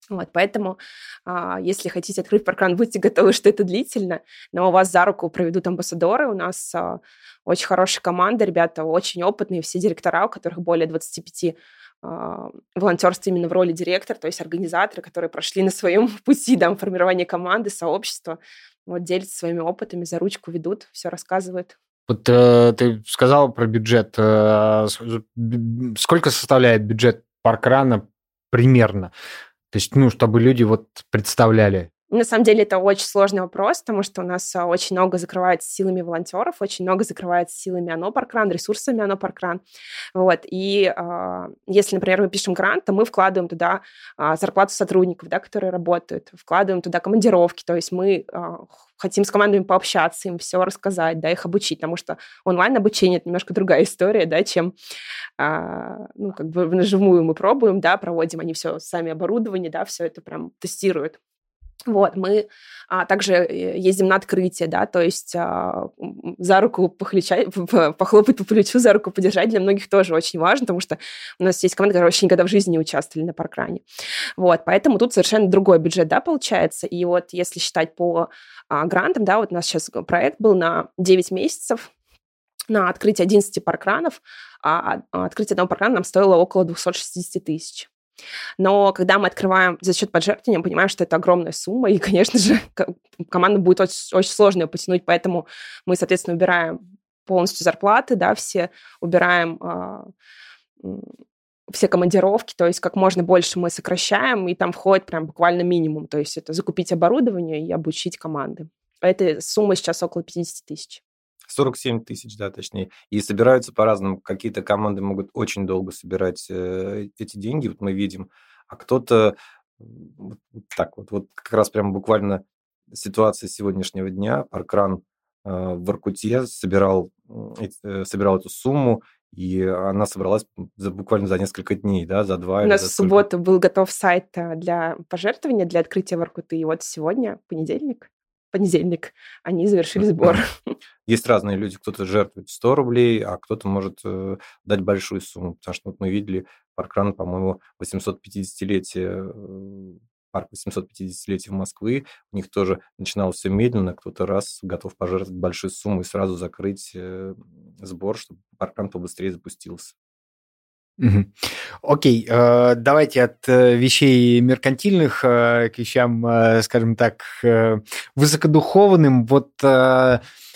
Вот, поэтому, а, если хотите открыть паркран, будьте готовы, что это длительно, но у вас за руку проведут амбассадоры. У нас а, очень хорошая команда, ребята очень опытные, все директора, у которых более 25 а, волонтерство именно в роли директора, то есть организаторы, которые прошли на своем [laughs] пути да, формирования команды, сообщества, вот делятся своими опытами, за ручку ведут, все рассказывают. Вот э, ты сказала про бюджет. Э, сколько составляет бюджет паркрана примерно? То есть, ну, чтобы люди вот представляли. На самом деле это очень сложный вопрос, потому что у нас а, очень много закрывается силами волонтеров, очень много закрывается силами ОНО Паркран, ресурсами ОНО Паркран. Вот. И э, если, например, мы пишем грант, то мы вкладываем туда э, зарплату сотрудников, да, которые работают, вкладываем туда командировки, то есть мы э, хотим с командами пообщаться, им все рассказать, да, их обучить, потому что онлайн-обучение – это немножко другая история, да, чем, а, ну, как бы наживую мы пробуем, да, проводим, они все сами оборудование, да, все это прям тестируют. Вот, мы а, также э, ездим на открытие, да, то есть а, за руку похлечать, похлопать по плечу, за руку подержать для многих тоже очень важно, потому что у нас есть команды, которые вообще никогда в жизни не участвовали на паркране. Вот, поэтому тут совершенно другой бюджет, да, получается. И вот если считать по а, грантам, да, вот у нас сейчас проект был на 9 месяцев, на открытие 11 паркранов, а, а открытие одного паркрана нам стоило около 260 тысяч. Но когда мы открываем за счет пожертвования, понимаем, что это огромная сумма, и, [laughs] конечно же, команда будет очень, очень сложно ее потянуть, поэтому мы, соответственно, убираем полностью зарплаты, да, все убираем э, все командировки, то есть как можно больше мы сокращаем, и там входит прям буквально минимум, то есть это закупить оборудование и обучить команды. Эта сумма сейчас около 50 тысяч. 47 тысяч, да, точнее. И собираются по-разному. Какие-то команды могут очень долго собирать э, эти деньги, вот мы видим, а кто-то вот так вот, вот как раз прям буквально ситуация сегодняшнего дня. Паркран э, в Иркуте собирал, э, собирал эту сумму, и она собралась за, буквально за несколько дней, да, за два. У нас в субботу был готов сайт для пожертвования, для открытия Воркуты, и вот сегодня, понедельник, понедельник, они завершили сбор. Есть разные люди, кто-то жертвует 100 рублей, а кто-то может э, дать большую сумму, потому что вот мы видели паркран, по-моему, 850-летие э, парк 850-летия Москвы, у них тоже начиналось все медленно, кто-то раз готов пожертвовать большую сумму и сразу закрыть э, сбор, чтобы паркран побыстрее запустился. Окей, э, давайте от э, вещей меркантильных э, к вещам, скажем так, высокодуховным. Вот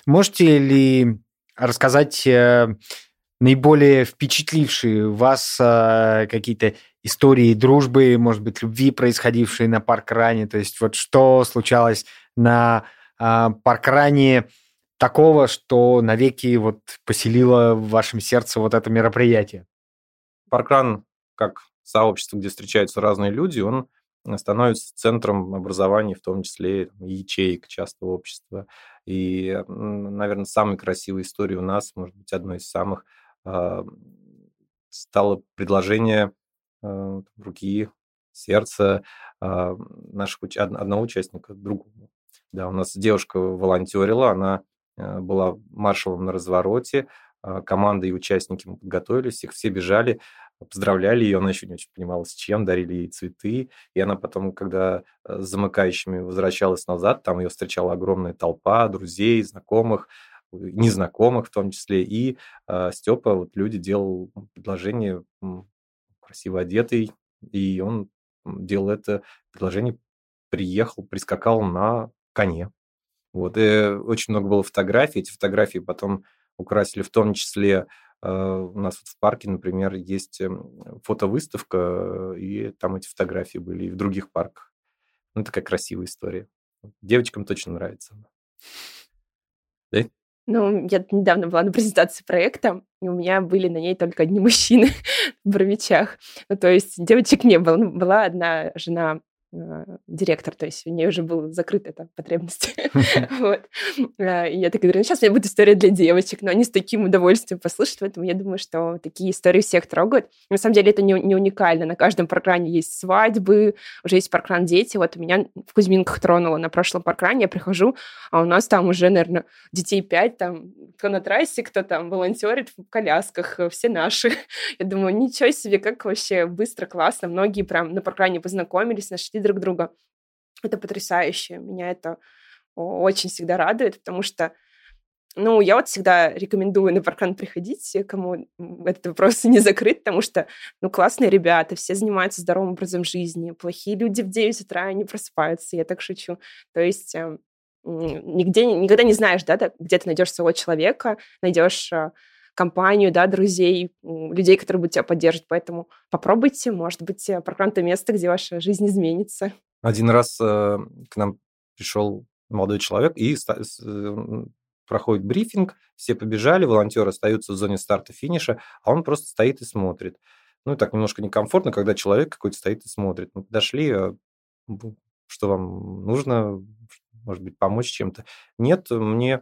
можете ли рассказать наиболее впечатлившие вас какие-то истории дружбы, может быть, любви, происходившие на паркране? То есть вот что случалось на паркране такого, что навеки вот поселило в вашем сердце вот это мероприятие? Паркран, как сообщество, где встречаются разные люди, он становится центром образования, в том числе ячеек часто общества. И, наверное, самой красивой историей у нас, может быть, одной из самых, а, стало предложение а, руки, сердца а, наших, одного участника другому. Да, у нас девушка волонтерила, она была маршалом на развороте, команда и участники мы подготовились, их все бежали поздравляли ее, она еще не очень понимала, с чем, дарили ей цветы, и она потом, когда э, с замыкающими возвращалась назад, там ее встречала огромная толпа друзей, знакомых, незнакомых в том числе, и э, Степа, вот люди делал предложение красиво одетый, и он делал это предложение, приехал, прискакал на коне. Вот, и очень много было фотографий, эти фотографии потом украсили в том числе Э, у нас вот в парке, например, есть эм, фотовыставка, и там эти фотографии были и в других парках. Ну, такая красивая история. Девочкам точно нравится. Да? Ну, я недавно была на презентации проекта, и у меня были на ней только одни мужчины [laughs] в бровичах. Ну, то есть девочек не было. Ну, была одна жена Э, директор, то есть у нее уже была закрыта эта потребность. [laughs] [laughs] вот. Э, и я так говорю, ну, сейчас у меня будет история для девочек, но они с таким удовольствием послушают, поэтому я думаю, что такие истории всех трогают. На самом деле это не, не уникально, на каждом паркране есть свадьбы, уже есть паркран дети, вот у меня в Кузьминках тронуло на прошлом паркране, я прихожу, а у нас там уже, наверное, детей пять, там, кто на трассе, кто там волонтерит в колясках, э, все наши. [laughs] я думаю, ничего себе, как вообще быстро, классно, многие прям на паркране познакомились, нашли друг друга. Это потрясающе. Меня это очень всегда радует, потому что ну, я вот всегда рекомендую на паркан приходить, кому этот вопрос [laughs] не закрыт, потому что, ну, классные ребята, все занимаются здоровым образом жизни, плохие люди в 9 утра не просыпаются, я так шучу. То есть э, нигде, никогда не знаешь, да, где ты найдешь своего человека, найдешь э, компанию, да, друзей, людей, которые будут тебя поддерживать. Поэтому попробуйте, может быть, э, прокранто место, где ваша жизнь изменится. Один раз э, к нам пришел молодой человек и э, проходит брифинг, все побежали, волонтеры остаются в зоне старта-финиша, а он просто стоит и смотрит. Ну, и так немножко некомфортно, когда человек какой-то стоит и смотрит. Мы подошли, а, что вам нужно, может быть, помочь чем-то? Нет, мне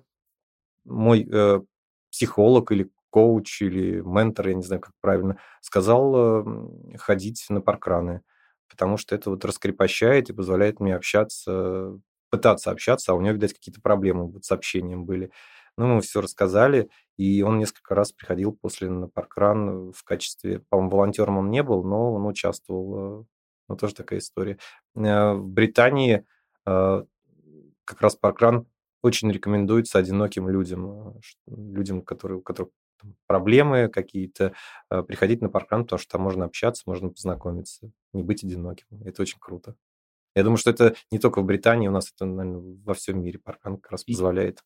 мой э, психолог или коуч или ментор, я не знаю, как правильно, сказал ходить на паркраны, потому что это вот раскрепощает и позволяет мне общаться, пытаться общаться, а у него, видать, какие-то проблемы вот с общением были. Ну, мы все рассказали, и он несколько раз приходил после на паркран в качестве, по-моему, волонтером он не был, но он участвовал. Ну, тоже такая история. Э, в Британии э, как раз паркран очень рекомендуется одиноким людям, людям, которые, у которых проблемы какие-то, э, приходить на паркран, потому что там можно общаться, можно познакомиться, не быть одиноким. Это очень круто. Я думаю, что это не только в Британии, у нас это, наверное, во всем мире паркран как раз позволяет.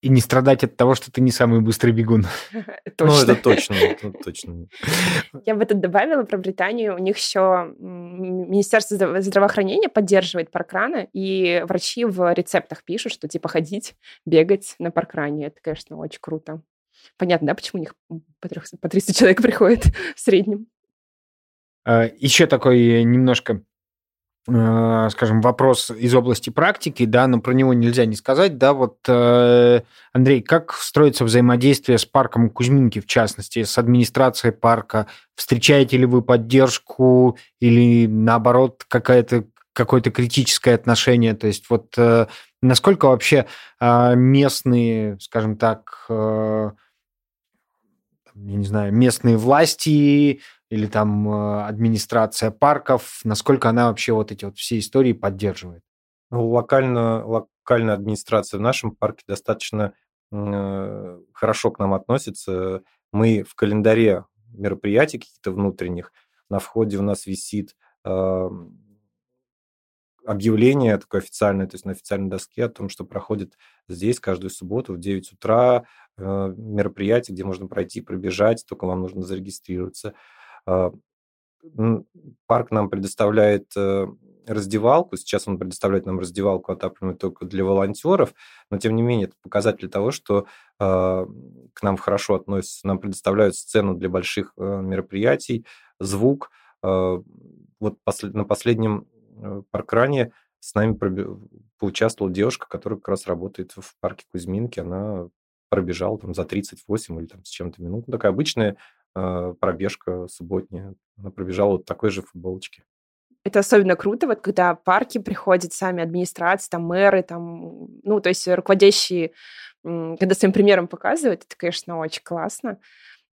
И не страдать от того, что ты не самый быстрый бегун. [laughs] [laughs] Ну, это точно, точно. [laughs] Я бы тут добавила про Британию. У них еще Министерство здравоохранения поддерживает паркраны, и врачи в рецептах пишут, что типа ходить, бегать на паркране. Это, конечно, очень круто. Понятно, да, почему у них по 300 человек [laughs] приходит в среднем? А, еще такой немножко Э, скажем, вопрос из области практики, да, но про него нельзя не сказать, да, вот, э, Андрей, как строится взаимодействие с парком Кузьминки, в частности, с администрацией парка? Встречаете ли вы поддержку или, наоборот, какая-то какое-то критическое отношение, то есть вот э, насколько вообще местные, скажем так, я не знаю, местные власти или там э, администрация парков, насколько она вообще вот эти вот все истории поддерживает? Ну, локально, локальная администрация в нашем парке достаточно э, хорошо к нам относится. Мы в календаре мероприятий каких-то внутренних, на входе у нас висит э, объявление такое официальное, то есть на официальной доске о том, что проходит здесь каждую субботу в 9 утра э, мероприятие, где можно пройти, пробежать, только вам нужно зарегистрироваться. А, парк нам предоставляет э, раздевалку. Сейчас он предоставляет нам раздевалку отапливаемую только для волонтеров, но тем не менее это показатель того, что э, к нам хорошо относятся. Нам предоставляют сцену для больших э, мероприятий, звук. Э, вот послед, на последнем э, паркране с нами проби- поучаствовала девушка, которая как раз работает в парке Кузьминки. Она пробежала там за 38 или там с чем-то минут. Ну, такая обычная а, пробежка субботняя. Она пробежала вот такой же футболочке. Это особенно круто, вот когда парки приходят сами администрации, там мэры, там, ну, то есть руководящие, когда своим примером показывают, это, конечно, очень классно.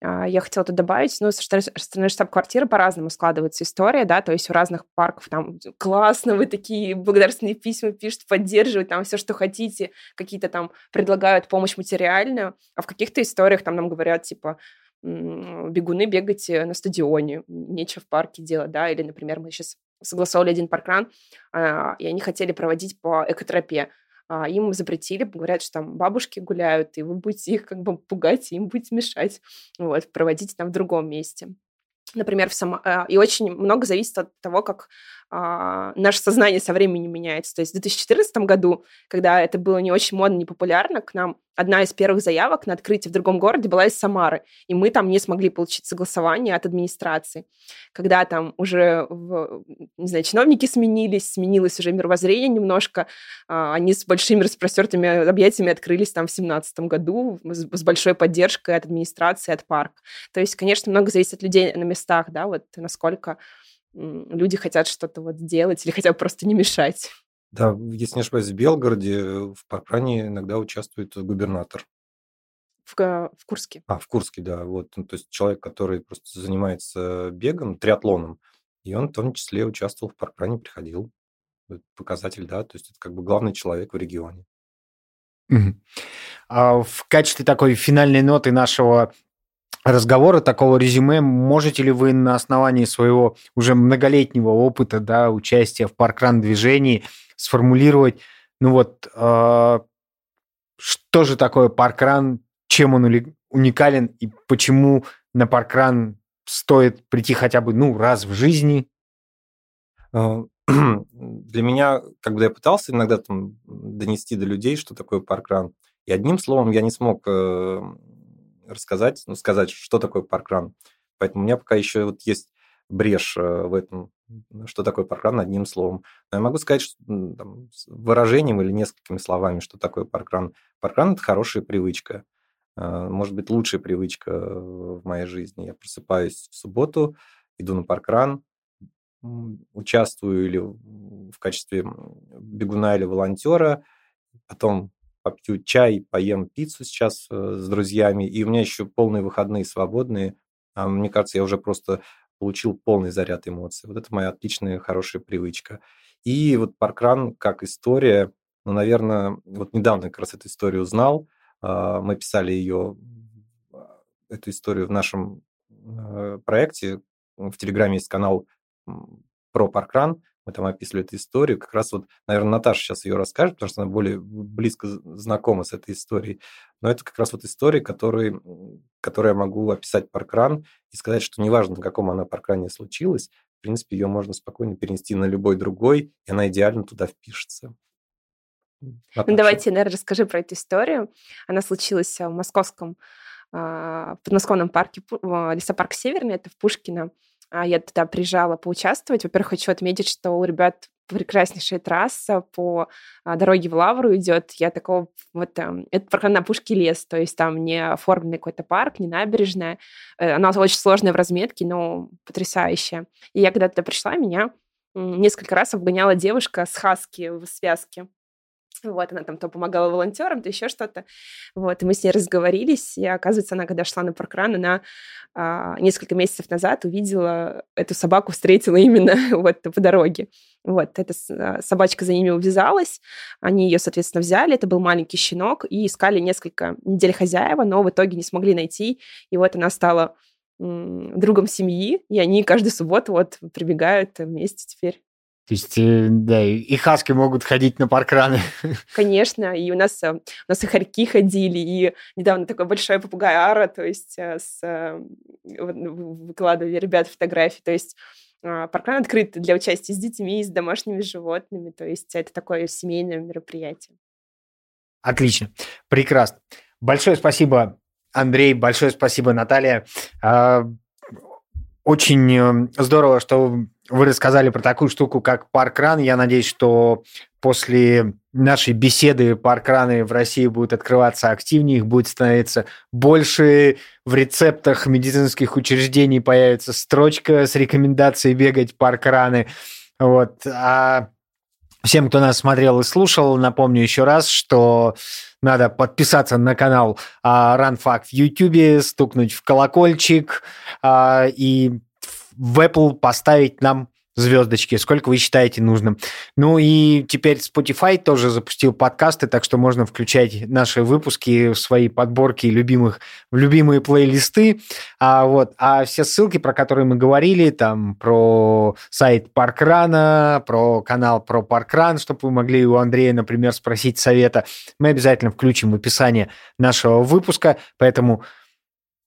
А, я хотела тут добавить, ну, со стороны штаб-квартиры по-разному складывается история, да, то есть у разных парков там [laughs] классно, вы такие благодарственные письма пишут, поддерживают, там все, что хотите, какие-то там предлагают помощь материальную, а в каких-то историях там нам говорят, типа, бегуны бегать на стадионе, нечего в парке делать, да, или, например, мы сейчас согласовали один паркран, а, и они хотели проводить по экотропе, а, им запретили, говорят, что там бабушки гуляют, и вы будете их как бы пугать, и им будете мешать, вот, проводить там в другом месте. Например, в само... А, и очень много зависит от того, как а, наше сознание со временем меняется. То есть в 2014 году, когда это было не очень модно, не популярно, к нам одна из первых заявок на открытие в другом городе была из Самары, и мы там не смогли получить согласование от администрации. Когда там уже, в, не знаю, чиновники сменились, сменилось уже мировоззрение немножко, а, они с большими распростертыми объятиями открылись там в 2017 году с, с большой поддержкой от администрации, от парка. То есть, конечно, много зависит от людей на местах, да, вот насколько люди хотят что-то вот сделать или хотя бы просто не мешать. Да, если не ошибаюсь, в Белгороде в паркране иногда участвует губернатор. В, в Курске. А, в Курске, да. Вот, ну, то есть человек, который просто занимается бегом, триатлоном, и он в том числе участвовал в паркране, приходил. Это показатель, да, то есть это как бы главный человек в регионе. А в качестве такой финальной ноты нашего разговора, такого резюме, можете ли вы на основании своего уже многолетнего опыта, да, участия в паркран движении сформулировать, ну вот, э, что же такое паркран, чем он уникален и почему на паркран стоит прийти хотя бы, ну, раз в жизни? А, [clears throat] для меня, бы я пытался иногда там донести до людей, что такое паркран, и одним словом я не смог э, рассказать, ну, сказать, что такое паркран. Поэтому у меня пока еще вот есть брешь э, в этом, что такое паркран одним словом. Но я могу сказать что, там, выражением или несколькими словами, что такое паркран. Паркран – это хорошая привычка. Э, может быть, лучшая привычка в моей жизни. Я просыпаюсь в субботу, иду на паркран, участвую или в качестве бегуна или волонтера, потом попью чай, поем пиццу сейчас э, с друзьями, и у меня еще полные выходные свободные. А мне кажется, я уже просто получил полный заряд эмоций. Вот это моя отличная, хорошая привычка. И вот паркран как история, ну, наверное, вот недавно как раз эту историю узнал. А, мы писали ее, а, эту историю в нашем э, проекте. В Телеграме есть канал про паркран мы там описывали эту историю. Как раз вот, наверное, Наташа сейчас ее расскажет, потому что она более близко знакома с этой историей. Но это как раз вот история, который, которую я могу описать паркран и сказать, что неважно, на каком она паркране случилась, в принципе, ее можно спокойно перенести на любой другой, и она идеально туда впишется. Наташа. Ну, давайте, наверное, расскажи про эту историю. Она случилась в московском а, в подмосковном парке, лесопарк Северный, это в Пушкино. А, я туда приезжала поучаствовать. Во-первых, хочу отметить, что у ребят прекраснейшая трасса по а, дороге в Лавру идет. Я такого вот это парк на Пушке лес, то есть там не оформленный какой-то парк, не набережная. Э, она очень сложная в разметке, но потрясающая. И я когда туда пришла, меня несколько раз обгоняла девушка с хаски в связке. Вот, она там то помогала волонтерам, то еще что-то. Вот, и мы с ней разговорились, и оказывается, она, когда шла на паркран, она а, несколько месяцев назад увидела эту собаку, встретила именно [laughs] вот по дороге. Вот, эта а, собачка за ними увязалась, они ее, соответственно, взяли, это был маленький щенок, и искали несколько недель хозяева, но в итоге не смогли найти, и вот она стала другом семьи, и они каждую субботу вот прибегают вместе теперь. То есть, э, да, и хаски могут ходить на паркраны. [laughs] Конечно, и у нас, э, у нас и хорьки ходили, и недавно такой большой попугай Ара, то есть э, с, выкладывали ребят фотографии, то есть а, паркран открыт для участия с детьми и с домашними животными, то есть это такое семейное мероприятие. Отлично, прекрасно. Большое спасибо, Андрей, большое спасибо, Наталья. А, очень здорово, что вы рассказали про такую штуку, как паркран. Я надеюсь, что после нашей беседы паркраны в России будут открываться активнее, их будет становиться больше. В рецептах медицинских учреждений появится строчка с рекомендацией бегать паркраны. Вот. А всем, кто нас смотрел и слушал, напомню еще раз, что надо подписаться на канал а, RunFact в YouTube, стукнуть в колокольчик а, и в Apple поставить нам звездочки, сколько вы считаете нужным. Ну и теперь Spotify тоже запустил подкасты, так что можно включать наши выпуски в свои подборки любимых, в любимые плейлисты. А, вот, а все ссылки, про которые мы говорили, там про сайт Паркрана, про канал про Паркран, чтобы вы могли у Андрея, например, спросить совета, мы обязательно включим в описание нашего выпуска, поэтому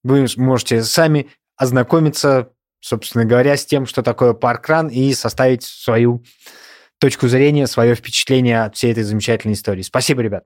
вы можете сами ознакомиться собственно говоря, с тем, что такое паркран, и составить свою точку зрения, свое впечатление от всей этой замечательной истории. Спасибо, ребят.